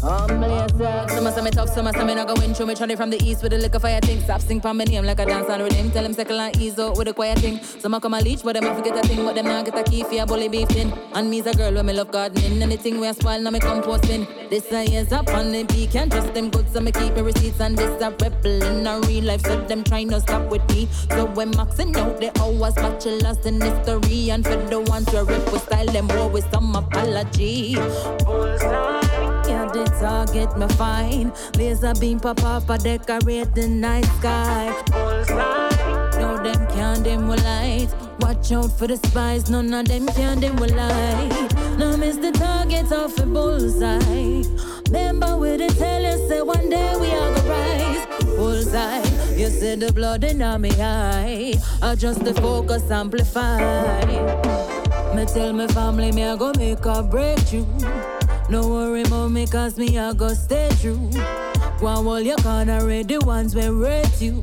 Humble yourself. Some say me tough, some say me not go in through me trying from the east with the liquor fire thing. Stop sing from my name like a dance on rhythm. Tell him second and ease out with the quiet thing. Some a come a leech, but them a forget a thing. But them not get a key for a bully beefing. And me's a girl when me love gardening. Anything we a spoil, now me composting. This a years up on the beat, can't trust them good, so me keep me receipts. And this a rebel in a real life, so them trying to stop with me. So when maxing out the hours, bachelors in history. And for the ones who rip with style, them war with some apology. Bullseye. Yeah, the target me fine. Laser beam pop up, I decorate the night sky. No, them can't dim with light. Watch out for the spies, none of them can't dim with light. Now miss the target off a bullseye. Remember we did tell you, say one day we are gonna rise. Bullseye, you see the blood in me eye. I just the focus amplify. Me tell my family me I go make a breakthrough. No worry about me cause me I go stay true. And hold your corner ready ones we rate you.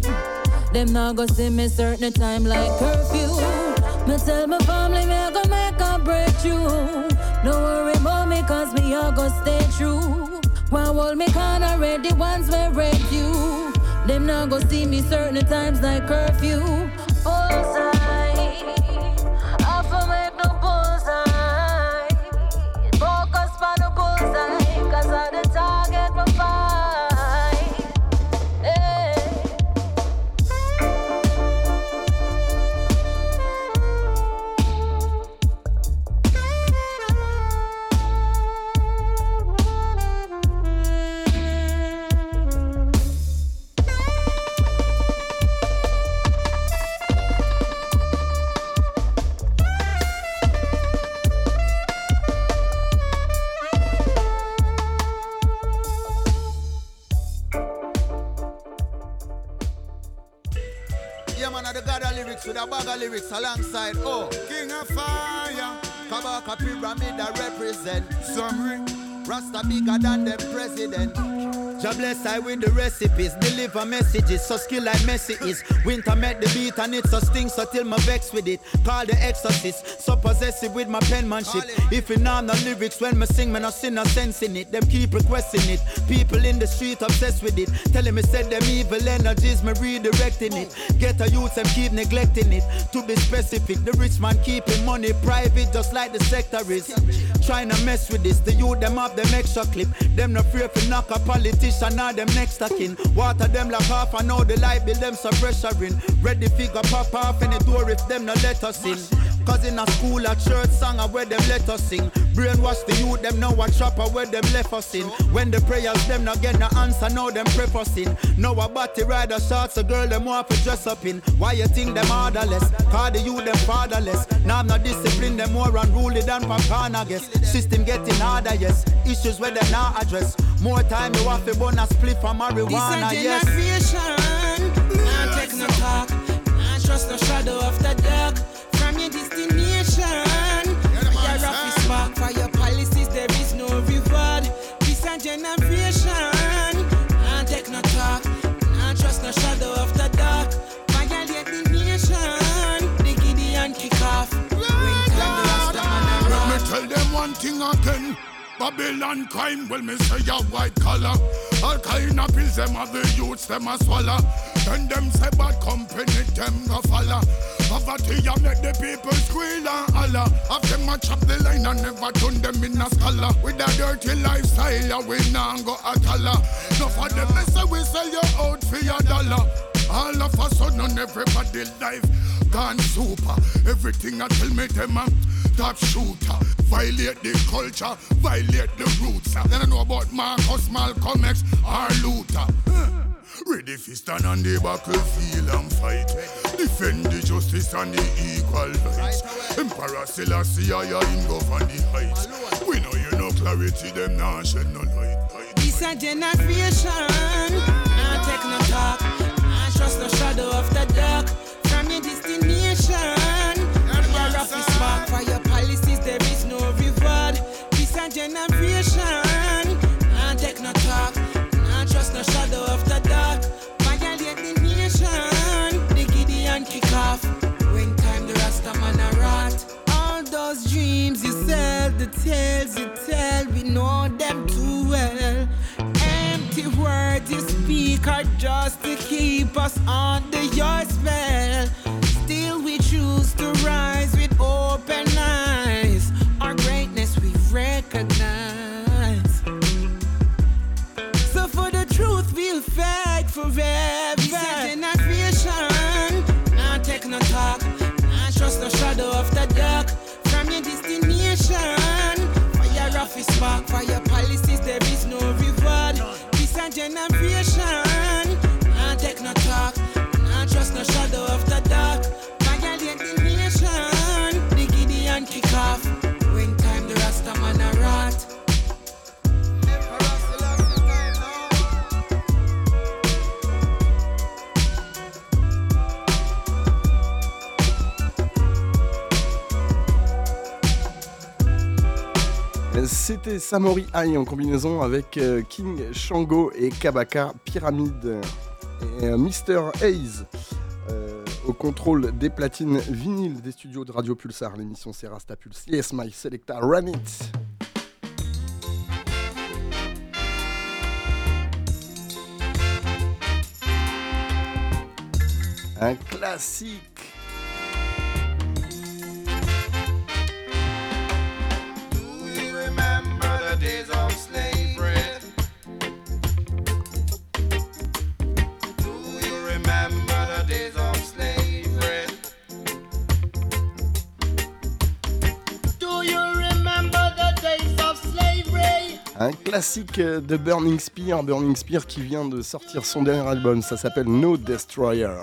Them not go see me certain time like curfew. Me tell my family me I go make a breakthrough. No worry about me cause me I go stay true. And hold me corner ready ones we rate you. Them not go see me certain times like curfew. Oh, Bullseye. I with a bag of lyrics alongside. Oh, King of Fire. Kabaka Pyramid that represent. Samory I. Rasta bigger than the president. Jah bless I with the recipes, deliver messages, so skill like Messi is. Winter met the beat and it's a sting, so till my vex with it. Call the exorcist, so possessive with my penmanship. If you know the lyrics when me sing, me no see no sense in it. Them keep requesting it. People in the street obsessed with it. Telling me said them evil energies, me redirecting it. Get a youth and keep neglecting it. To be specific, the rich man keeping money private, just like the sector is. Trying to mess with this, the youth them have them extra clip. Them no fear to knock a politician or them next to kin. Water them like half, I know the light bill them so pressuring. Ready figure pop off any door if them no let us in. Cause in a school, a church song, a where them let us sing. Brainwash the youth, them know what chopper where them left us in. When the prayers, them not get no answer, now them pray for sin. Know a body rider shots, a girl, them want to dress up in. Why you think them orderless? Cause the youth, them fatherless. Now I'm not disciplined, them more unruly than Papana, guess. System getting harder, yes. Issues where them not address. More time, you have to burn a split from marijuana, This a yes. generation, not take no talk, not trust no shadow of the dark. Destination, your rough is spark for your policies. There is no reward. This a generation, not take no talk, not trust no shadow of the dark. Violate the nation, the Gideon kick off. Bring time the Rasta man Let me tell them one thing again. Babylon crime, well me say a white collar. All kind of pills them have the youths them a swallow. Then them say bad company them go follow. Poverty a make the people squeal and holler. Have them a chop the line and never turn them in a scholar. With a dirty lifestyle, we nah go a dollar. No for them they say we sell you out for your dollar. All of a sudden everybody life gone super. Everything I tell me them a top shooter. Violate the culture, violate the roots. Then I know about Marcus, Malcolm X, or Luther. Ready for stand on the battlefield and fight. Defend the justice and the equal rights. Emperor Selassie, I him go on the heights. We know you know clarity, them nah shed no light. This a generation, not take no talk, not trust no shadow of the dark. From your destination, your rough is spark for the tales you tell, we know them too well. Empty words you speak are just to keep us under your spell. Still, we choose to rise with open eyes. Our greatness we recognize. So, for the truth, we'll fight forever. fi spark fire C'était Samori High en combinaison avec euh, King Shango et Kabaka Pyramid et euh, Mr. Hayes. Euh, au contrôle des platines vinyles des studios de Radio Pulsar, l'émission c'est Rastapulse. Yes, my selecta, run it! Un classique un classique de Burning Spear, Burning Spear qui vient de sortir son dernier album, ça s'appelle No Destroyer.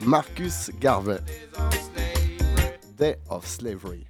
Marcus Garvey. Day of Slavery.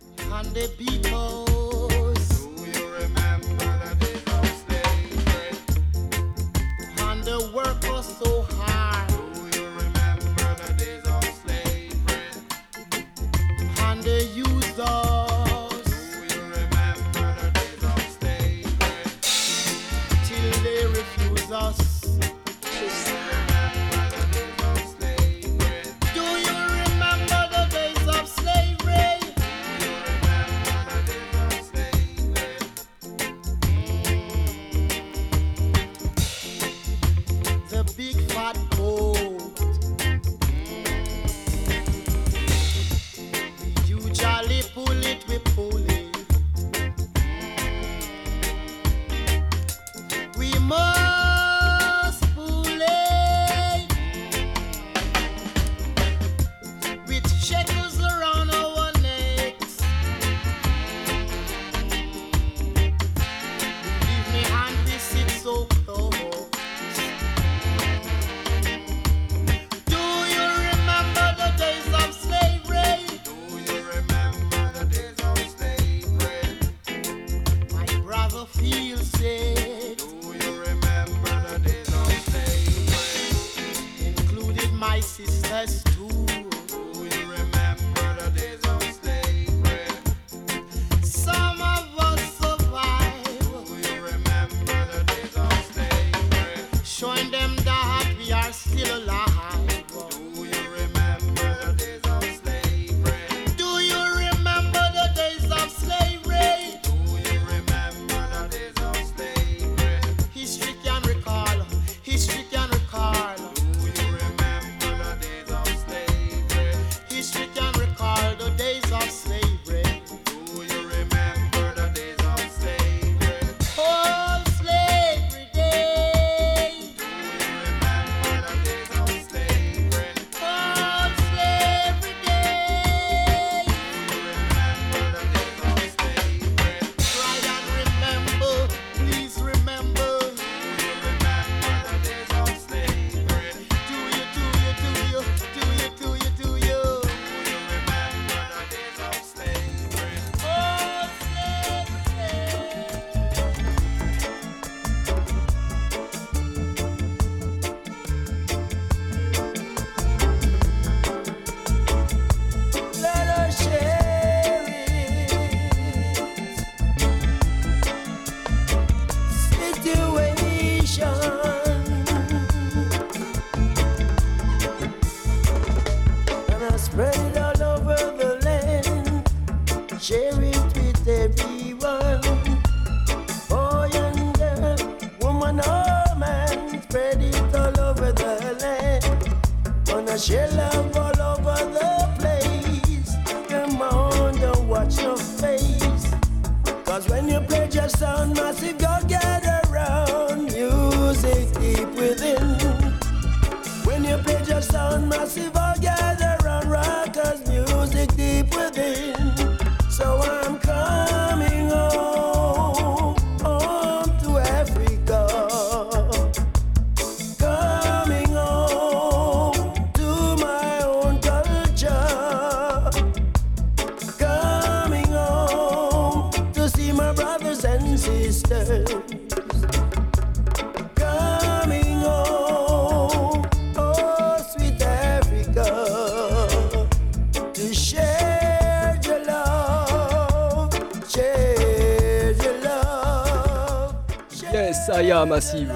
massive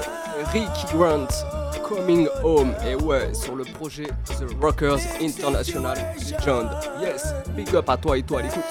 Ricky Grant Coming Home et ouais sur le projet The Rockers International Legend. Yes, big up à toi et toi à l'écoute.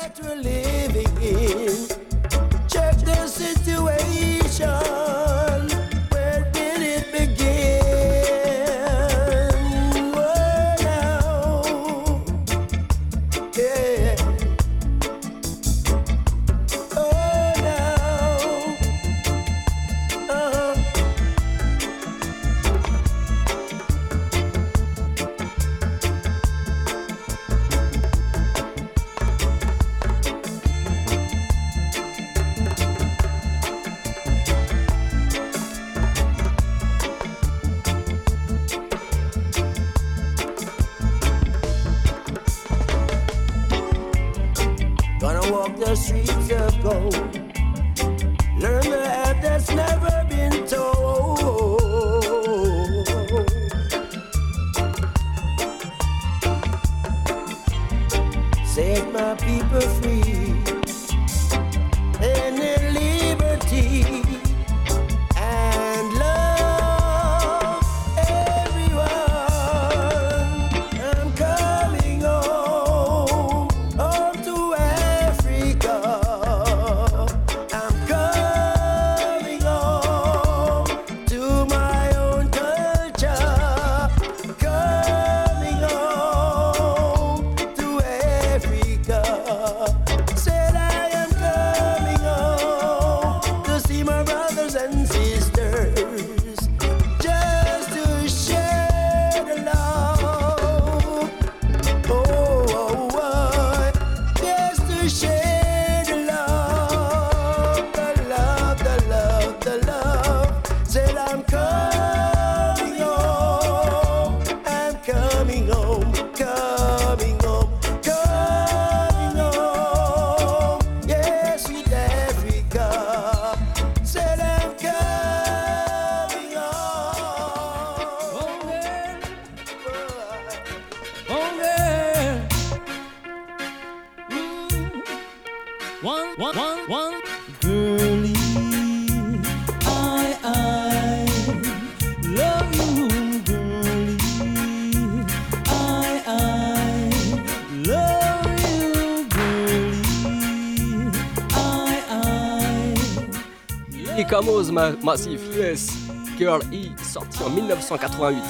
fameuse ma US Girl E sortie en 1988.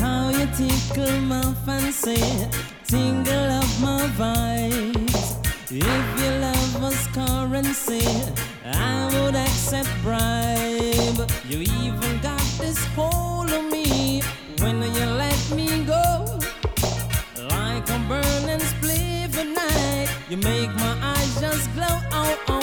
How you tickle my fancy, tingle up my vibes. If your love was currency, I would accept bribe. You even got this hold me when you let me go. Like a burning spliff at night, you make my eyes just glow. Oh, oh.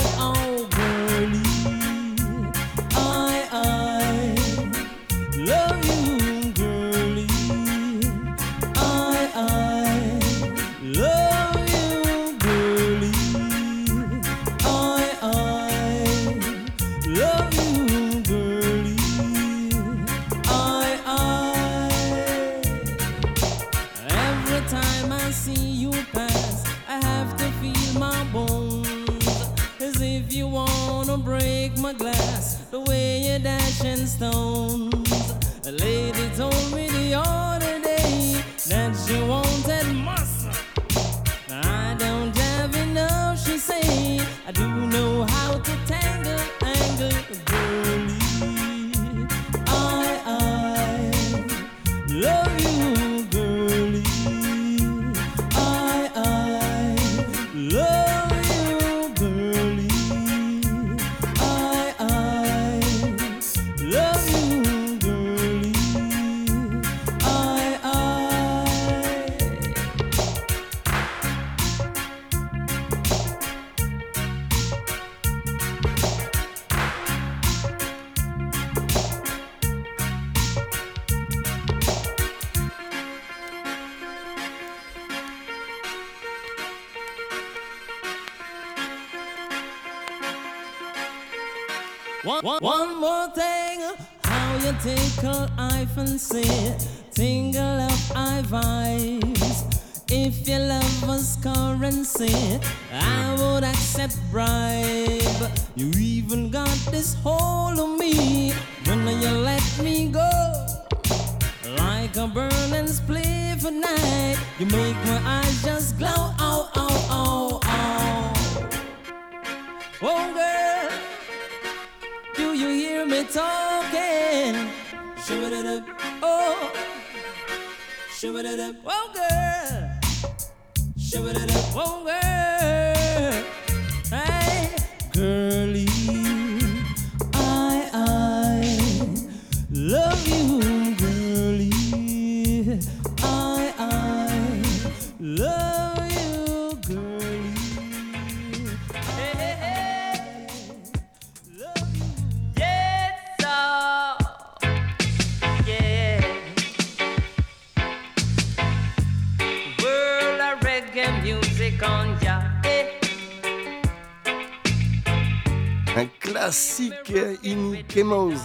Classique in Kemos,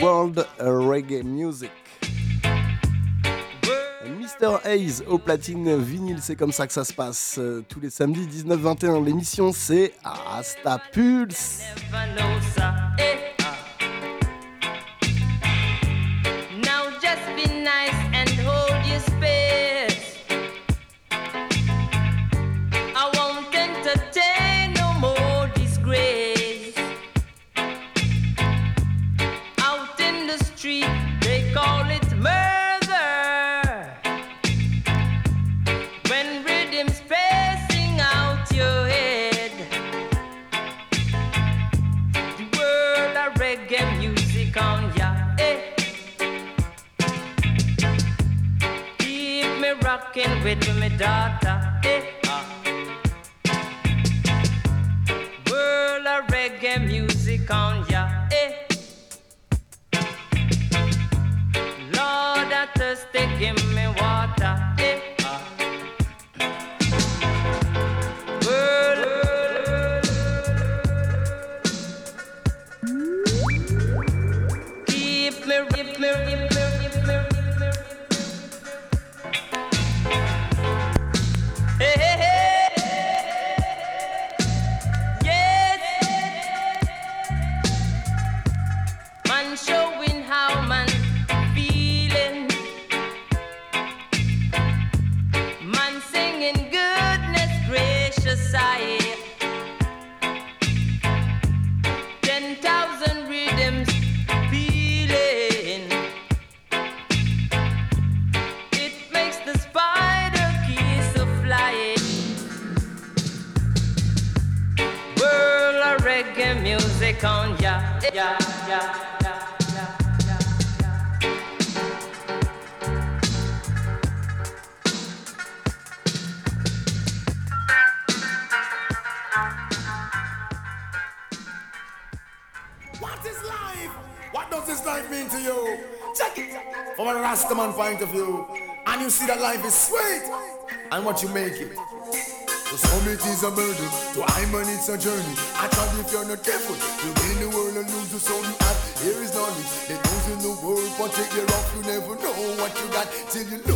World Reggae Music. Mr. Hayes au platine vinyle, c'est comme ça que ça se passe euh, tous les samedis 19-21. L'émission c'est Asta Pulse. With me daughter. What you make it. To some it is a burden, to I'm on it's a journey. I thought if you're not careful, you'll gain the world and lose the soul you have. Here is knowledge, let those in the world but take your off. You never know what you got till you lose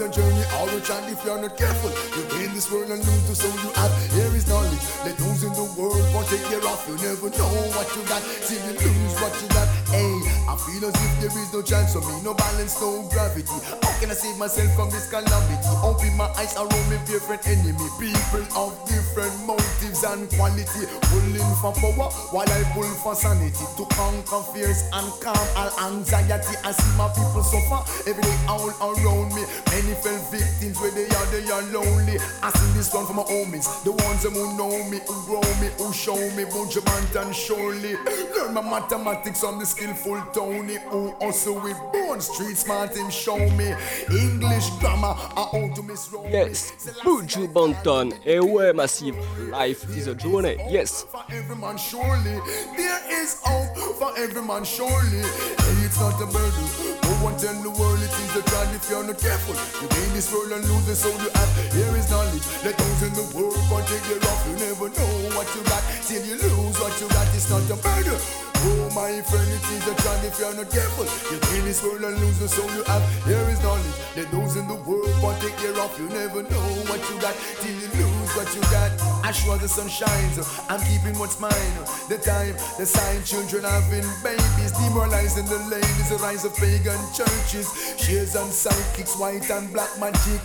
it's a journey, all the child if you're not careful. You gain this world and lose the soul you have. Here is knowledge, let those in the world but take your off. You never know what you got till you lose what you got. Hey, I feel as if there is no chance for me, no balance, no gravity. How can I save myself from this calamity? Open my eyes around me, different enemy. People of different motives and quality. Pulling for power while I pull for sanity. To conquer fears and calm all anxiety. I see my people suffer every day all around me. Many fell victims where they are, they are lonely. I sing this one for my homies, the ones them who know me, who grow me, who show me, Buju Banton and surely. Learn my mathematics from the skillful Tony, who also with bone street smart him show me. English grammar, I how to miss Yes, Buju Banton, ouais Massif, life is a journey, yes. For every man, surely there is hope for every man, surely. Hey, it's not a burden. No one tell the world it is a crime if you're not careful. You gain this world and lose the soul you have. Here is knowledge. Let those in the world but take you off. You never know what you got till you lose what you got. It's not a burden. Oh my friend, it is a crime if you're not careful. You gain this world and lose the soul you have. Here is knowledge. Let those in the world but take you off. You never know what you got till you lose what you got. As sure the sun shines, I'm keeping what's mine. The time, the sign, children having babies, demoralizing the ladies, the rise of pagan churches, shares and psychics, white and black magic.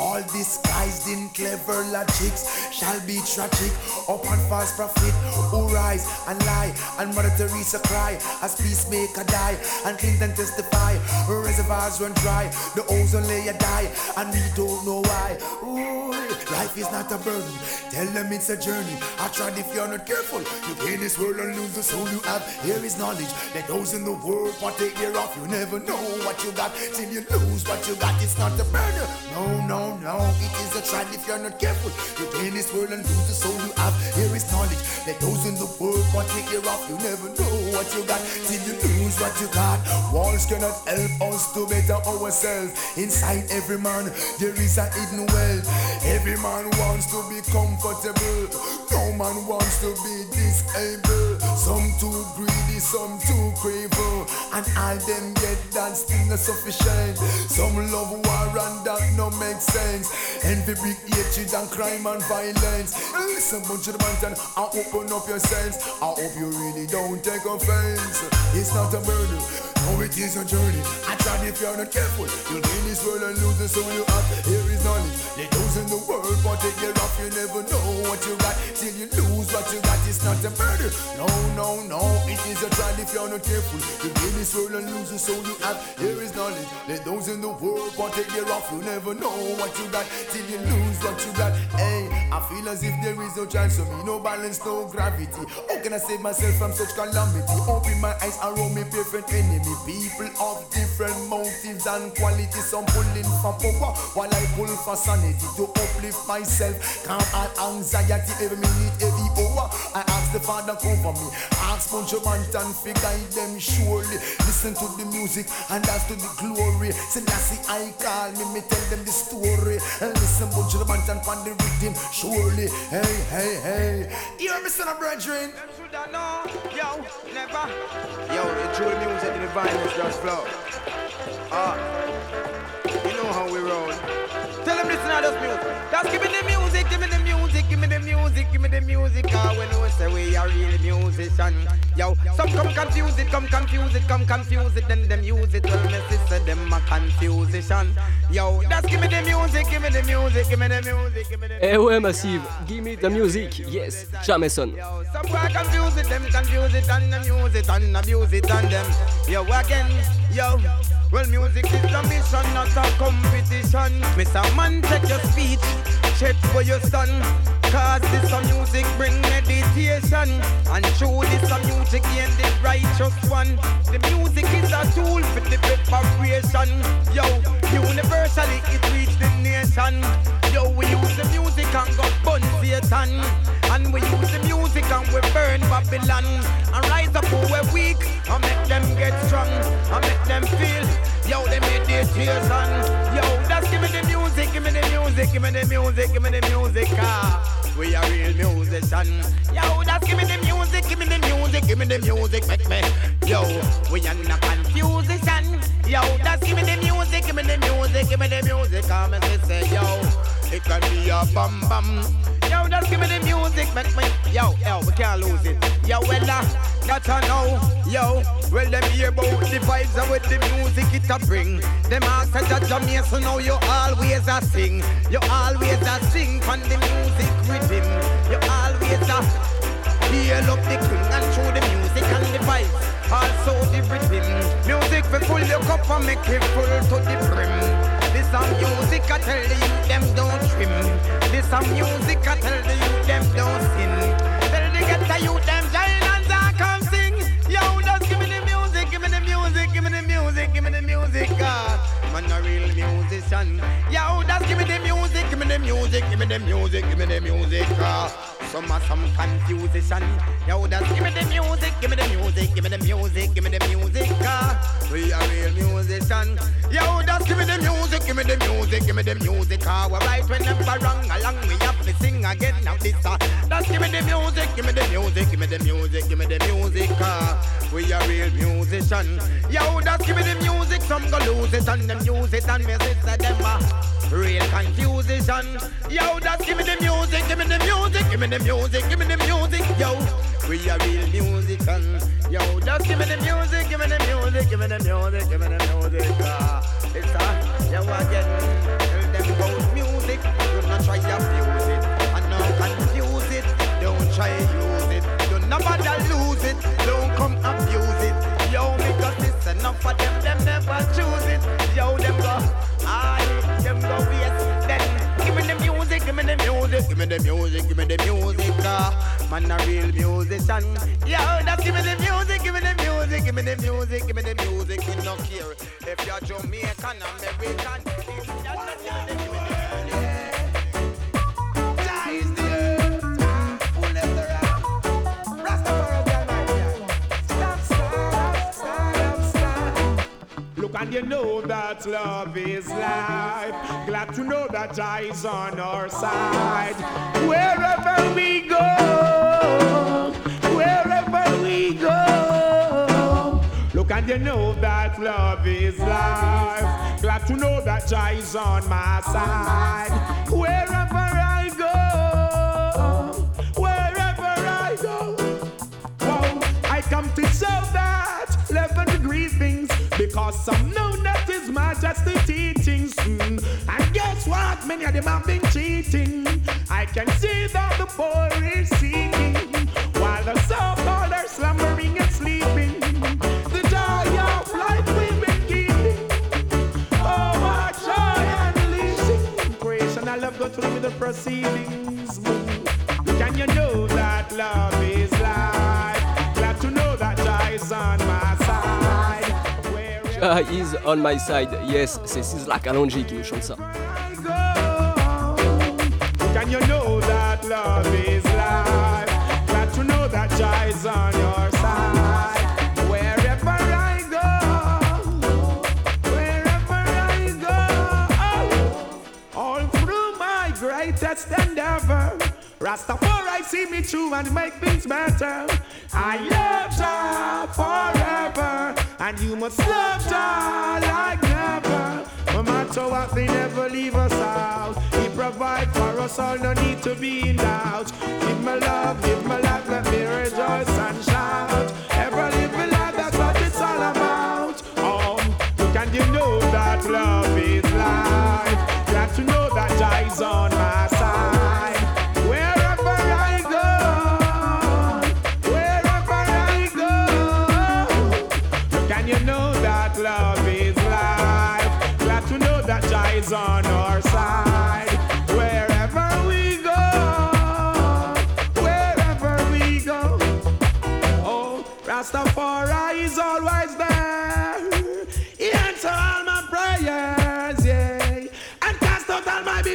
All disguised in clever logics shall be tragic. Upon false prophet who rise and lie, and Mother Teresa cry as peacemaker die, and Clinton testify. Reservoirs run dry, the ozone layer die, and we don't know why. Ooh, life is not a burden. Tell them it's a journey. I tried if you're not careful. You gain this world and lose the soul you have. Here is knowledge. Let those in the world want take care of. You never know what you got till you lose what you got. It's not a burden. No, no, no. It is a trial if you're not careful. You gain this world and lose the soul you have. Here is knowledge. Let those in the world want take care of. You never know what you got till you lose what you got. Walls cannot help us to better ourselves. Inside every man, there is a hidden wealth. Every man wants to be comfortable. No man wants to be disabled. Some too greedy, some too craven. And all them get that still not sufficient. Some love war and that no make sense. Envy, big hatred and crime and violence. Listen, bunch of the I open up your sense. I hope you really don't take offense. It's not a burden. No, it is a journey. I tried if you're not careful. You'll gain this world and lose the soul you have. Here is knowledge. Let those in the world but take care off. You never know what you got till you lose what you got. It's not a murder. No, no, no. It is a trial if you're not careful. You'll gain this world and lose the soul you have. Here is knowledge. Let those in the world but take care off. You never know what you got till you lose what you got. Hey, I feel as if there is no chance for me. No balance, no gravity. How can I save myself from such calamity? Open my eyes around me, different enemy. People of different motives and qualities. Some pulling for power while I pull for sanity to uplift myself. Calm all anxiety every minute, every hour. I the Father come for me. Ask Buju Banton fi guide them surely. Listen to the music and dance to the glory. The I call me, me tell them the story. And listen Buju Banton on the rhythm surely. Hey, hey, hey. Hear me, son of brethren. Yo, never. Yo, it's true music the violence just flow. Ah, you know how we roll. Tell them listen to this music. Just give me the music, give me the music, give me the music, give me the music. Ah, when we say we are real musician. Yo, some come confuse it, come confuse it, come confuse it, then them use it. Well, me sister, them a confusion. Yo, just give me the music, give me the music, give me the music, give me the Eh ouais, Massive, give me the music, yes, Jah Mason. Some boy confuse it, them confuse it and abuse it and abuse it and them. Yo, again, yo. Well, music is a mission, not a competition. Mr. Man, take your speech, check for your son. Cause this a music bring meditation. And through this a music gain the righteous one. The music is a tool for the preparation. Yo, universally it reach the nation. Yo, we use the music and go burn Satan. And we use the music and we burn Babylon. And rise up who we're weak and make them get strong. And make them feel, yo, they meditation. Yo, just give me the music, give me the music, give me the music, give me the music. Ah, we are real musician. Yo, just give me the music, give me the music, give me the music, make me. Yo, we are not confusion. Yo, just give me the music, give me the music, give me the music. Come and say, yo, it can be a bum bum. Yo, just give me the music, make me. Yo, yo, we can't lose it. Yo, well, uh, got to know. Yo, well, them hear about the vibes and with the music it a bring. Them ask that Jah Mason, know you always a sing. You always a sing on the music rhythm. You always a heal up the king and show the music and the vibes. Also the rhythm. Music for full your cup and make it full to the brim. This a music I tell the youth them don't trim. This a music I tell the youth them don't sin. Tell the get the youth them giant and I come sing. Yo, just give me the music, give me the music, give me the music, give me the music. Ah, man a real musician. Yo, just give me the music, give me the music, give me the music, give me the music. Uh, some of some confusion. Yo, just give me the music, give me the music, give me the music, give me the music. Uh, we are real musician. Yo, just give me the music, give me the music, give me the music. Uh, we're right whenever wrong along, we have to sing again. Now this, uh, just give me the music, give me the music, give me the music, give me the music. Uh, we are real musician. Yo, just give me the music, some go lose it and them use it and me sister them uh, real confusion. Yo, just give me the music, give me the music, give me the music, give me the music. Yo, we are real musician. Yo, just give me the music, give me the music, give me the music, give me the music. Uh, it's a yo again. Tell them about music, do not try to abuse it, and not confuse it. Don't try use it, don't nobody lose it. Don't come abuse it. Yo, because it's enough of them, them never choose it. Yo, them go, aye, go waste. Then give me the music, give me the music, give me the music, give me the music. Uh, man, a real musician. Yo, just give me the music, give me the music, give me the music, give me the music. We no care if you're Jamaican, American. Just not the music. And you know that love is life. Glad to know that Jah is on our side. Wherever we go, wherever we go. Look and you know that love is life. Glad to know that Jah is on my side. Wherever I go, wherever I go. Wow, I come to show that 11 degree things because some know that is majesty teachings. Mm. And guess what? Many of them have been cheating. I can see that the poor is seeking while the so-called are slumbering and sleeping. The joy of life we've been keeping. Oh, what joy unleashing. Creation, I love go through with the proceedings. Can you know that love (laughs) is on my side. Yes, c'est Sizzla Kalonji qui nous chante ça. Can you know that love is life? Glad to know that Jah is on your side. Wherever I go, wherever I go, oh. all through my greatest endeavor, Rastafari see me through and make things better. I love Jah forever, and you must love Jah like never. No matter what, they never leave us out. He provide for us all, no need to be in doubt. Give my love, give my love, let me rejoice and shout. Ever live a life, that's what it's all about. Um, can you know that love is life? Glad to know that Jah is on my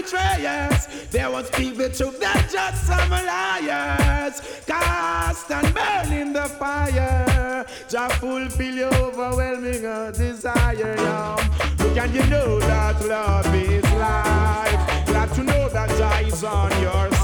betrayers. There was the truth, they're just some liars. Cast and burn in the fire. Jah fulfill your overwhelming desire, yeah. Can you know that love is life? Glad to know that Jah is on your side.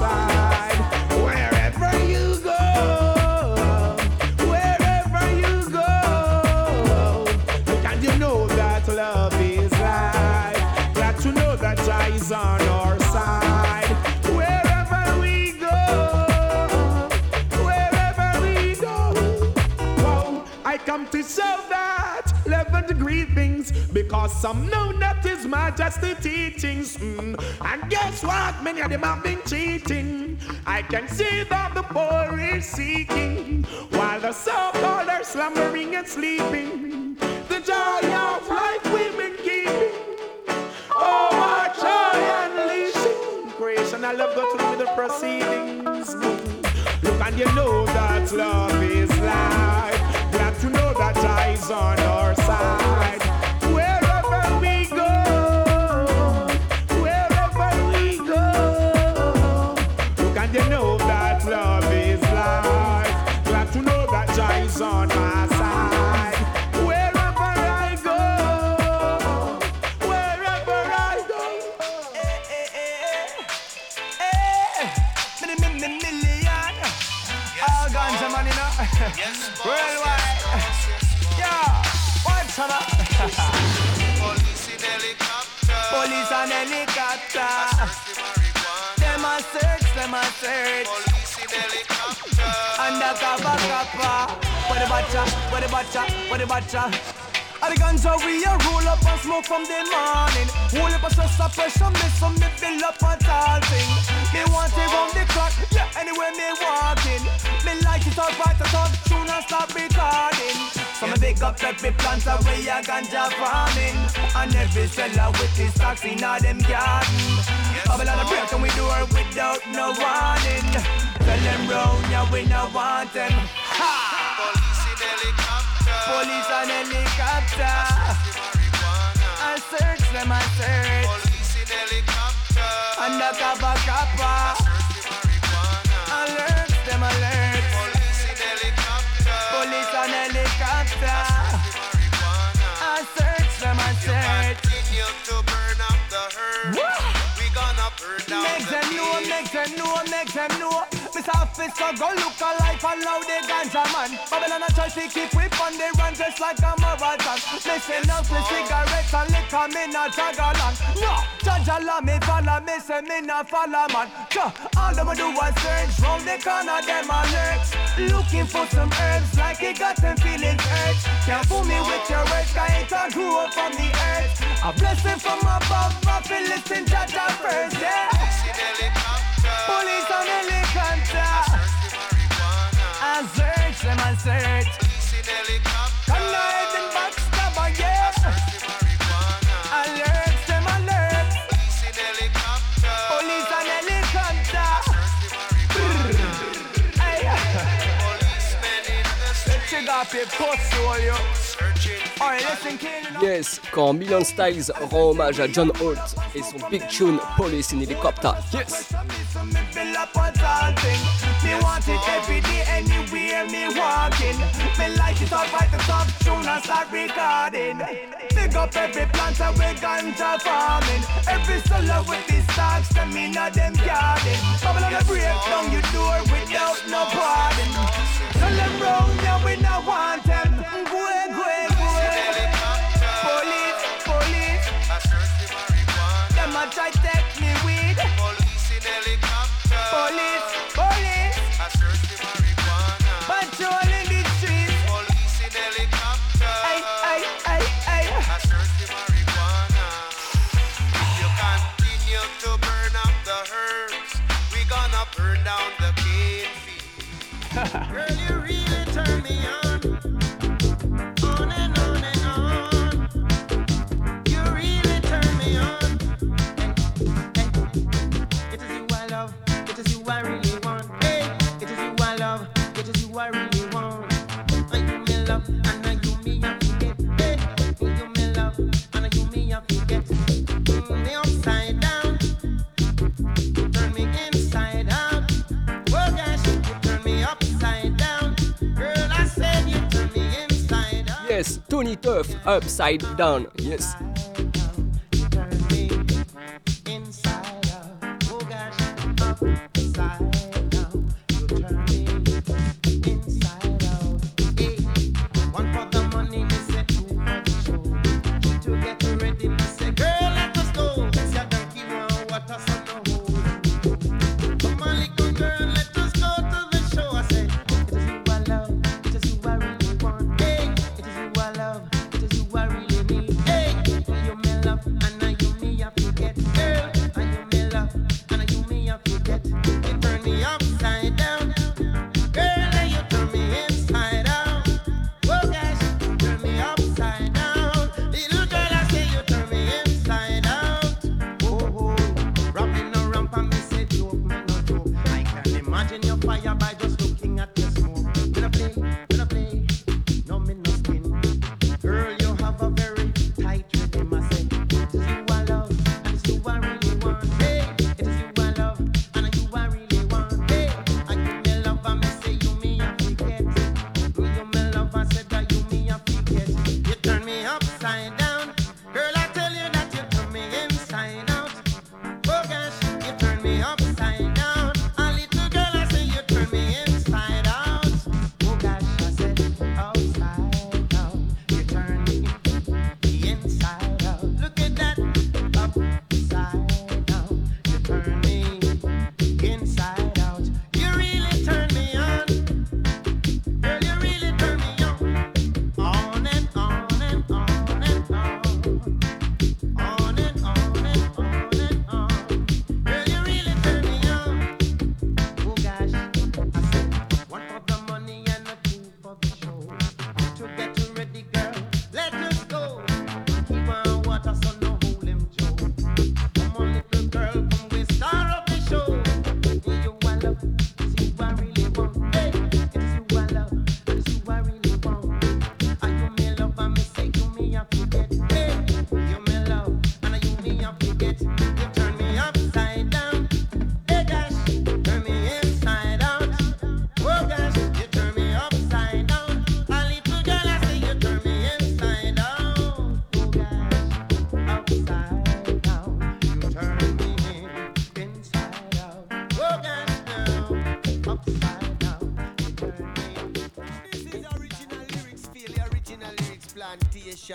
Because some know His Majesty teachings. Mm. And guess what? Many of them have been cheating. I can see that the poor is seeking while the so-called are slumbering and sleeping. The joy of life we've been keeping. Oh, what joy unleashing. Creation, I love go through the proceedings. Look and you know that love is life. Glad to know that Jah is on our side. Search, them a search. Police in helicopter. Undercover copper. Where the butcher, where the butcher, where the butcher. All the ganja we a roll up and smoke from the morning. Hold up a stress of pressure, me some me build up a tall thing. Me want it round the clock, yeah, anywhere me walking. Me like it out right, I talk tune and stop recording. So me big up every plant away a ganja farming. And every seller with his stocks in all them garden. Babylon a break and we do her without no warning. Tell them round, yeah, we no want them. Ha! Police. And helicopter. I search them, I search. Police in helicopter. Undercover copper. Alert them, alert. Police in helicopter. Police and helicopter. I search them, I search. Continue to burn up the herb. We gonna burn down Make the them know, make them know, make them know. Miss Officer go look alike and now the ganja man. Babylon a try to keep whip on the run just like a marathon. Listen up to cigarettes and liquor, me not drag along. No, judge Allah me follow, me say me not follow man. Sure, all them a do is search round the corner, them a lurks. Looking for some herbs like it got them feeling urge. Can't fool me with your words, cause it all grew up from the earth. A blessing from above, I feel listen, judge first, yeah. Police and helicopter. I search them, I search. Come now, and backstabber, yeah. Alert them, alert. Police and helicopter. Hey. Let's check out your pussy, all you. Alright, listen, killing Yes, quand Million Styles rend hommage à John Holt et son big tune Police in Helicopter. Yes! up a tall thing. Me want it every day, anywhere me walking. Me like it up right the top tune and start recording. Big up every plant and we ganja farming. Every with these them in a them garden. Babylon a break down your door without no pardon. Tell them round, yeah, we no want them. Go, Tony Tuff, Upside Down. Yes!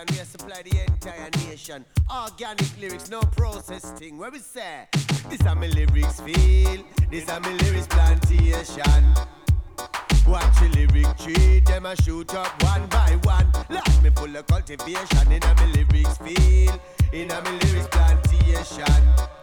Plantation. We supply the entire nation. Organic lyrics, no process thing. Where we say, this are my lyrics feel. This are my lyrics plantation. Watch the lyric tree, them a shoot up one by one. Like me full of cultivation in a me lyrics feel, in a me lyrics plantation.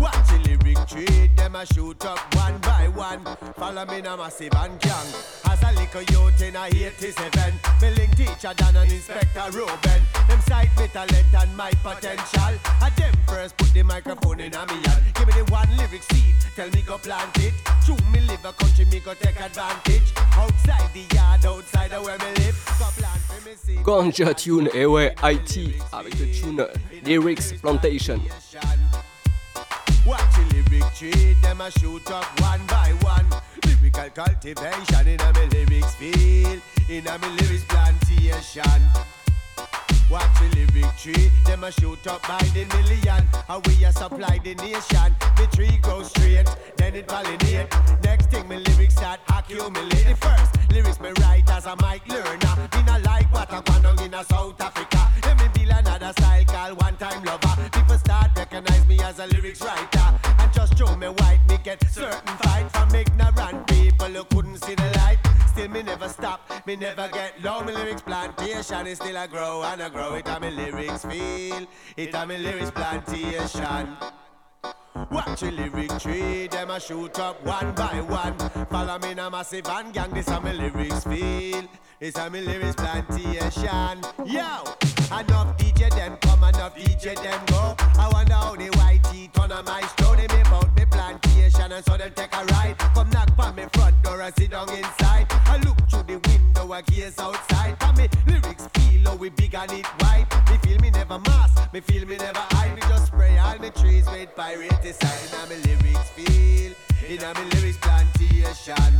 Watch the lyric tree, them a shoot up one by one. Follow me na massive and gang. As a little youth in a 87, me link teacher Dan and Inspector Ruben. Them sight me talent and my potential. And them first put the microphone in a me hand. Give me the one lyric seed, tell me go plant it. True me live a country, me go take advantage. Outside the yard, outside of where me live. Go plant for me seed. Ganja Tune, ouais, IT, avec le tune eh. Lyrics Plantation. Watch the lyric tree, them a shoot up one by one. Lyrical cultivation in a me lyrics field, in a me lyrics plantation. Watch the lyric tree, them a shoot up by the million. How we a supply the nation. The tree grows straight, then it pollinate. Next thing, my lyrics start accumulate. The first lyrics me write as a mic learner. Me not like what I on in a South Africa. Let me build another style called one time lover. People start recognize me as a lyrics writer. Get certain fight from ignorant people who couldn't see the light. Still me never stop, me never get low. My lyrics plantation is still a grow and a grow. It a me lyrics feel, it a me lyrics plantation. Watch the lyric tree, them a shoot up one by one. Follow me na massive and gang, this a me lyrics feel. This a me lyrics plantation. Yo, enough DJ them come, enough DJ them go. I wonder how the white teeth on a maestro. They me about me plantation and so them take a ride. Come knock on me front door and sit down inside. I look through the window, I gaze outside. For me lyrics feel how we big and it wide. Me feel me never mask, me feel me never pirate design. And me lyrics feel, in me lyrics plantation.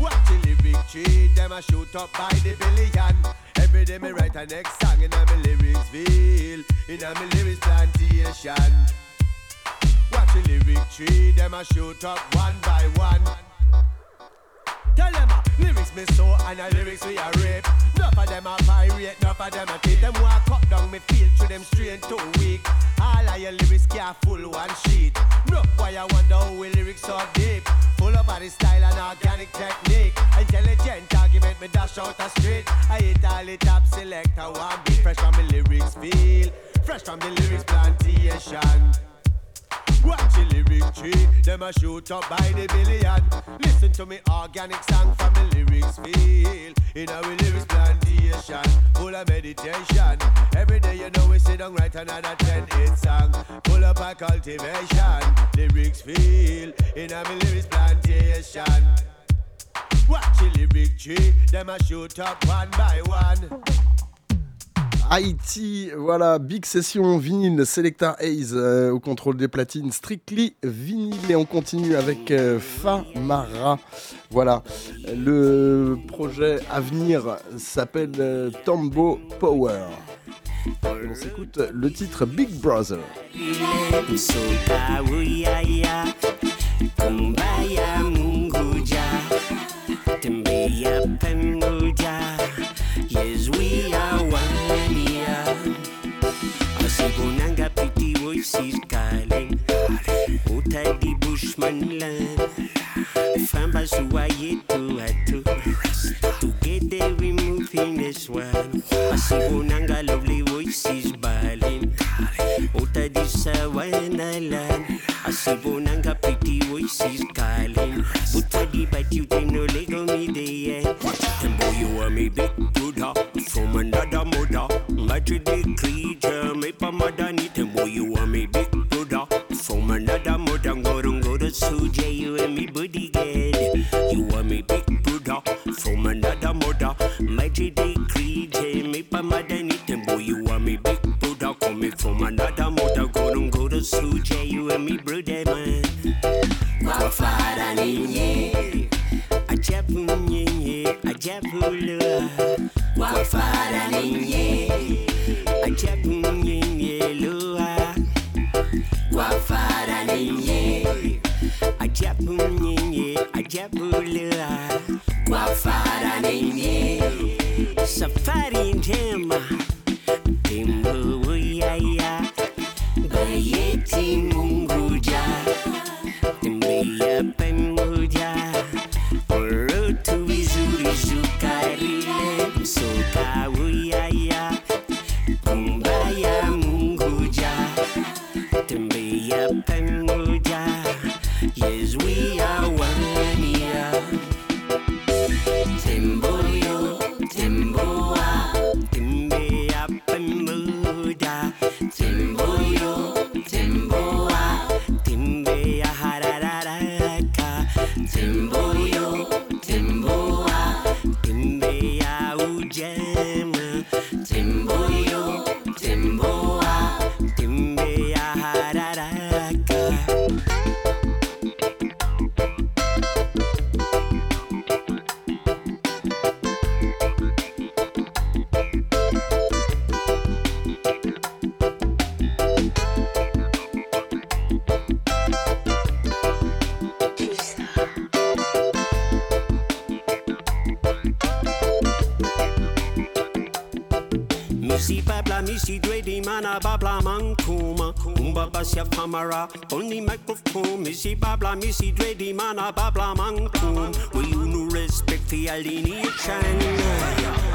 Watch the lyric tree, them a shoot up by the billion. Every day me write a next song in me lyrics feel, in a me lyrics plantation. Watch the lyric tree, them a shoot up one by one. Tell them a lyrics me so and a lyrics we a rape. Enough of them a pirate, enough of them a thief. Them walk cut down me feel to them straight too weak. All of your lyrics can't full one sheet. No boy I wonder how we lyrics so deep. Full of body style and organic technique. Intelligent argument me dash out a street. I hit all the top selector one beat. Fresh from the lyrics feel. Fresh from the lyrics plantation. Watch the lyric tree, them a shoot up by the billion. Listen to me organic song from the lyrics feel. In our lyrics plantation, full of meditation. Every day you know we sit down write another 10 hit song. Full up a cultivation, lyrics feel. In our lyrics plantation. Watch the lyric tree, them a shoot up one by one. Haïti, voilà, big session vinyle, Selecta Hayes euh, au contrôle des platines, strictly vinyle. Et on continue avec euh, Famara. Voilà, le projet à venir s'appelle euh, Tombo Power. On s'écoute le titre Big Brother. Famba Suwaye to Atu, together we move in this one. Asigunanga lovely voices balling, Utadi Sawana land. Asibonanga pretty Nana babla mankuma. Umbaba sia famara Only microphone Missy babla missy dredi mana babla mankum We unu respect the alineation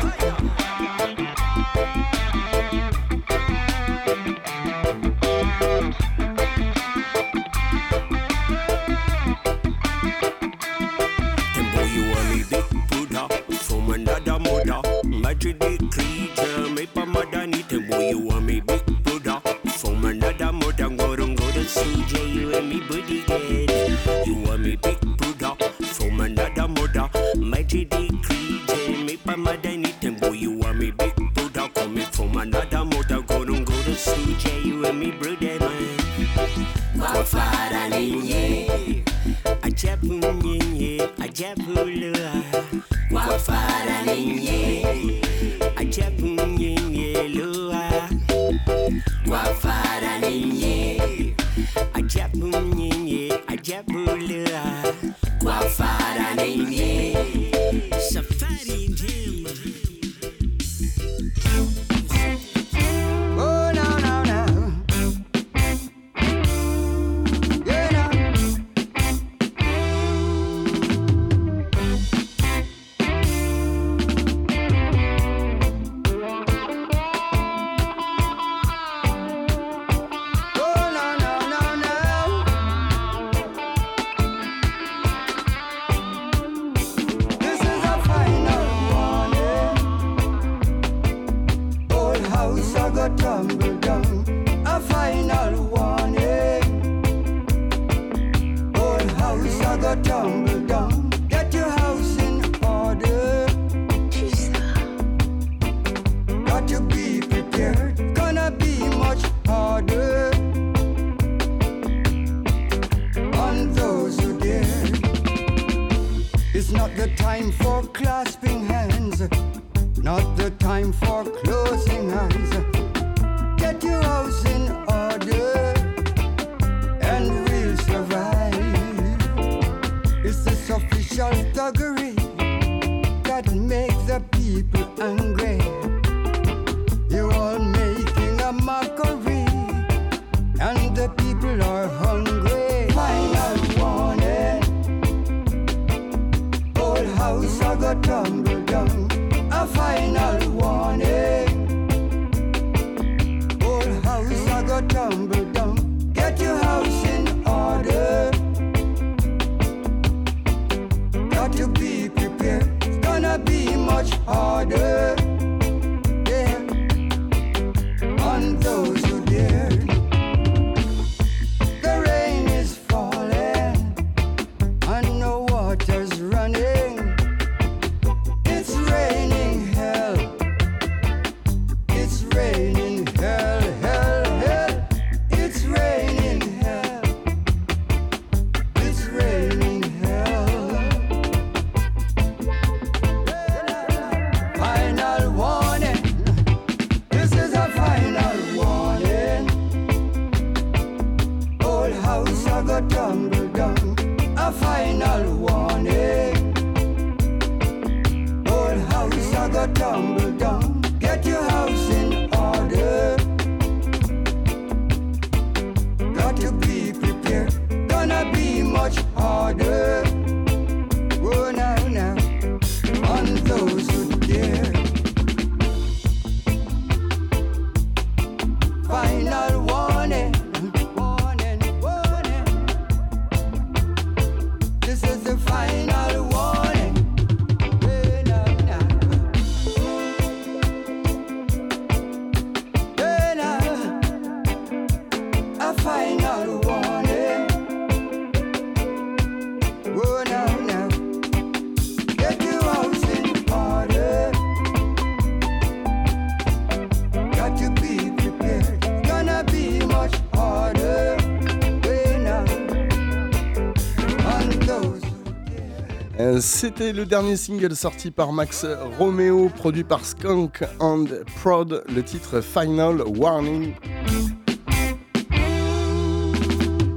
C'était le dernier single sorti par Max Romeo, produit par Skunk and Prod, le titre Final Warning.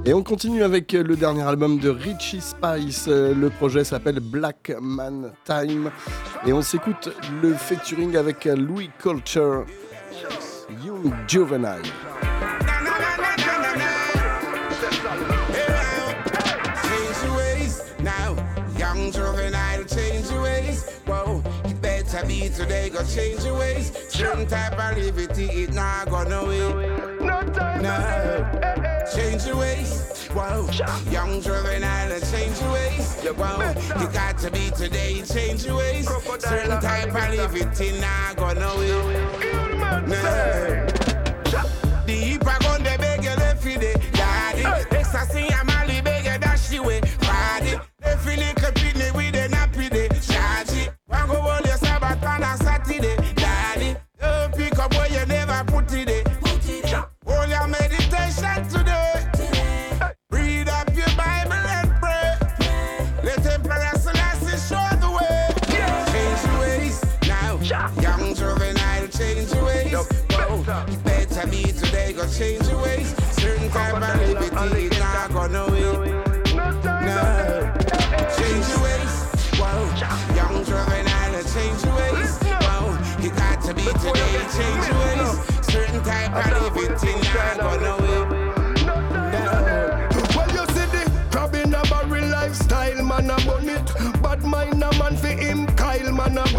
Et on continue avec le dernier album de Richie Spice. Le projet s'appelle Black Man Time. Et on s'écoute le featuring avec Louis Culture, Young Juvenile. Today, go change your ways. Certain type of liberty, it not gonna wait. No time. No. Change your ways. Whoa, young juvenile, change your ways. Whoa, you got to be today, change your ways. Certain type of liberty, not gonna wait. No. The heap a gun they beg you left the daddy. Ecstasy and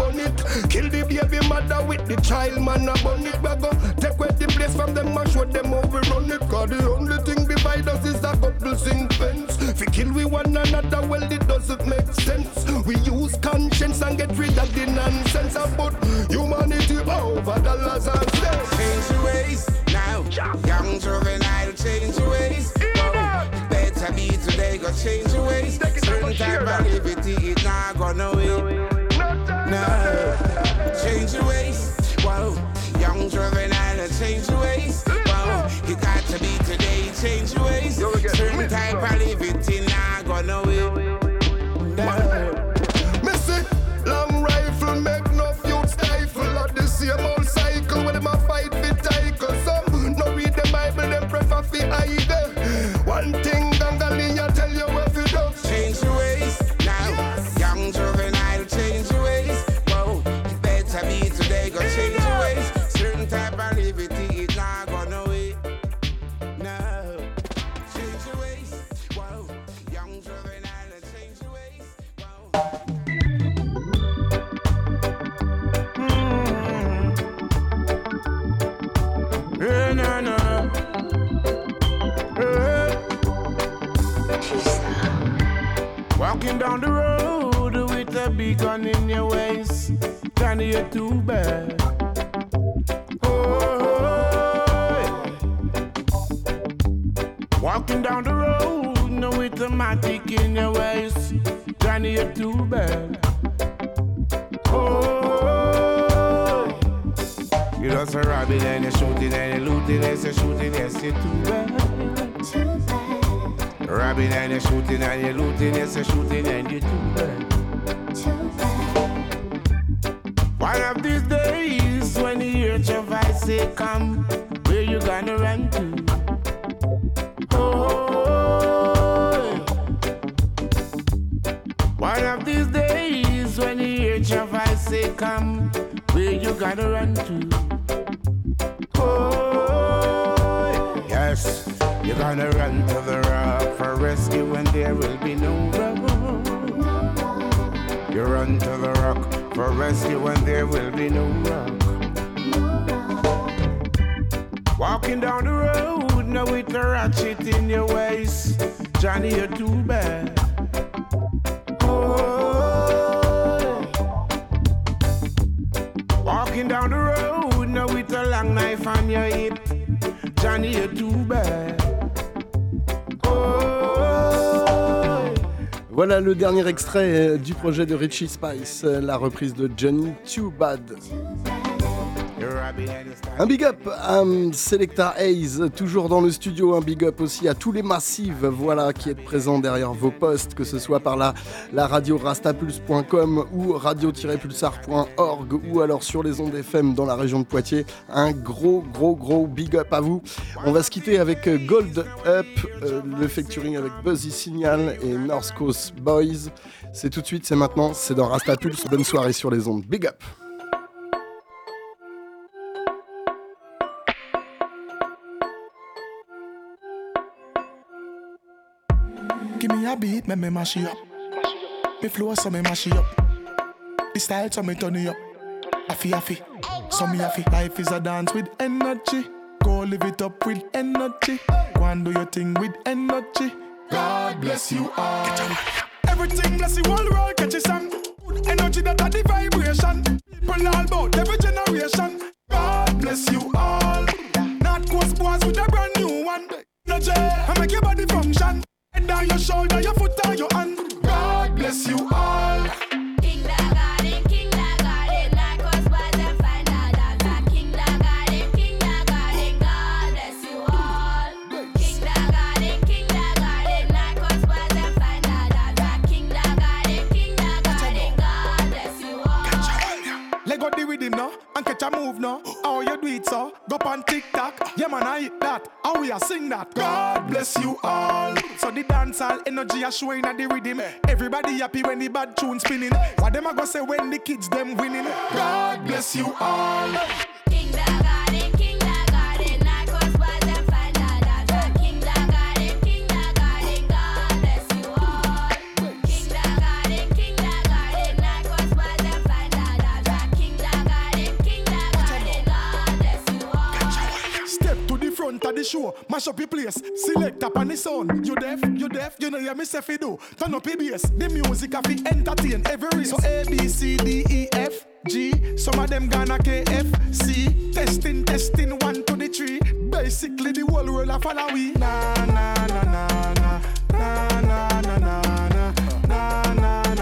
bun it. Kill the baby mother with the child, man, bun it. We go take away the place from them and show them how we run it. Cause the only thing divide us is a couple sing fence. Fi kill we one another, well, it doesn't make sense. We use conscience and get rid of the nonsense. And put humanity over dollars and cents. Change your ways now. Young juvenile, change your ways. Better be today, go change your ways. Certain type of liberty, it not gonna wait. Change your ways. Whoa. Young juvenile, change your ways. Whoa. You got to be today, change your ways. Certain type of liberty, not gonna gun in your waist, Johnny, you're too bad. Oh, walking down the road no, with a matic in your waist, Johnny, you're too bad. Oh, you just a robbing and you're shooting and you're looting, yes, you're shooting, yes, you're too bad. Too bad. Robbing and you're shooting and you're looting, yes, you're shooting and you're too bad. Of these days when you hear your voice say, Come, where you gonna run to? Oh, one of these days when you hear your voice say, Come, where you gonna run to? Oh, yes, you're gonna run to the rock for rescue when there will be no rock. You run to the rock for rescue when there will be no rock. Walking down the road now with a ratchet in your waist, Johnny, you're too bad. Le dernier extrait du projet de Richie Spice, la reprise de Johnny Too Bad. Un big up à um, Selecta Hayes, toujours dans le studio. Un big up aussi à tous les massifs voilà, qui êtes présents derrière vos postes, que ce soit par la, la radio rastapulse.com ou radio-pulsar.org ou alors sur les ondes FM dans la région de Poitiers. Un gros, gros, gros big up à vous. On va se quitter avec Gold Up, euh, le featuring avec Buzzy Signal et North Coast Boys. C'est tout de suite, c'est maintenant, c'est dans Rastapulse. Bonne soirée sur les ondes. Big up! Give me a beat, make me mash it up. Me flow so me mash it up. The style so me turn it up. Affy affy, so me affy. Life is a dance with energy. Go live it up with energy. Go and do your thing with energy. God bless you all. Everything bless you all world catch a song. Good energy that are the vibration. People all about every generation. God bless you all. Not coast boys with a brand new one. Energy, I make your body function. Head down your shoulder, your foot on your hand. God bless you all. And catch a move now. How you do it so? Go on TikTok. Yeah man, I hit that. How we a sing that? God bless you all. So the dancehall energy a showing at the rhythm. Everybody happy when the bad tune spinning. What them a go say when the kids them winning? God bless you all. Step to front of the show, mash up your place, select up on the sound. You deaf, you deaf, you know hear me say do. Turn up ABS, the music a fi entertain every race. So A B C D E F G, some of them gonna K F C. Testing, testing, one to the three. Basically the whole world a follow we. Na na na na na na na na na na na na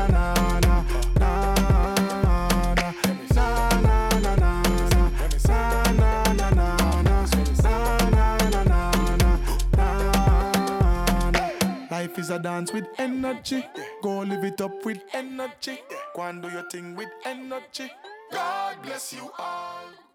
Life is a dance with energy. Go live it up with energy. Go and do your thing with energy. God bless you all.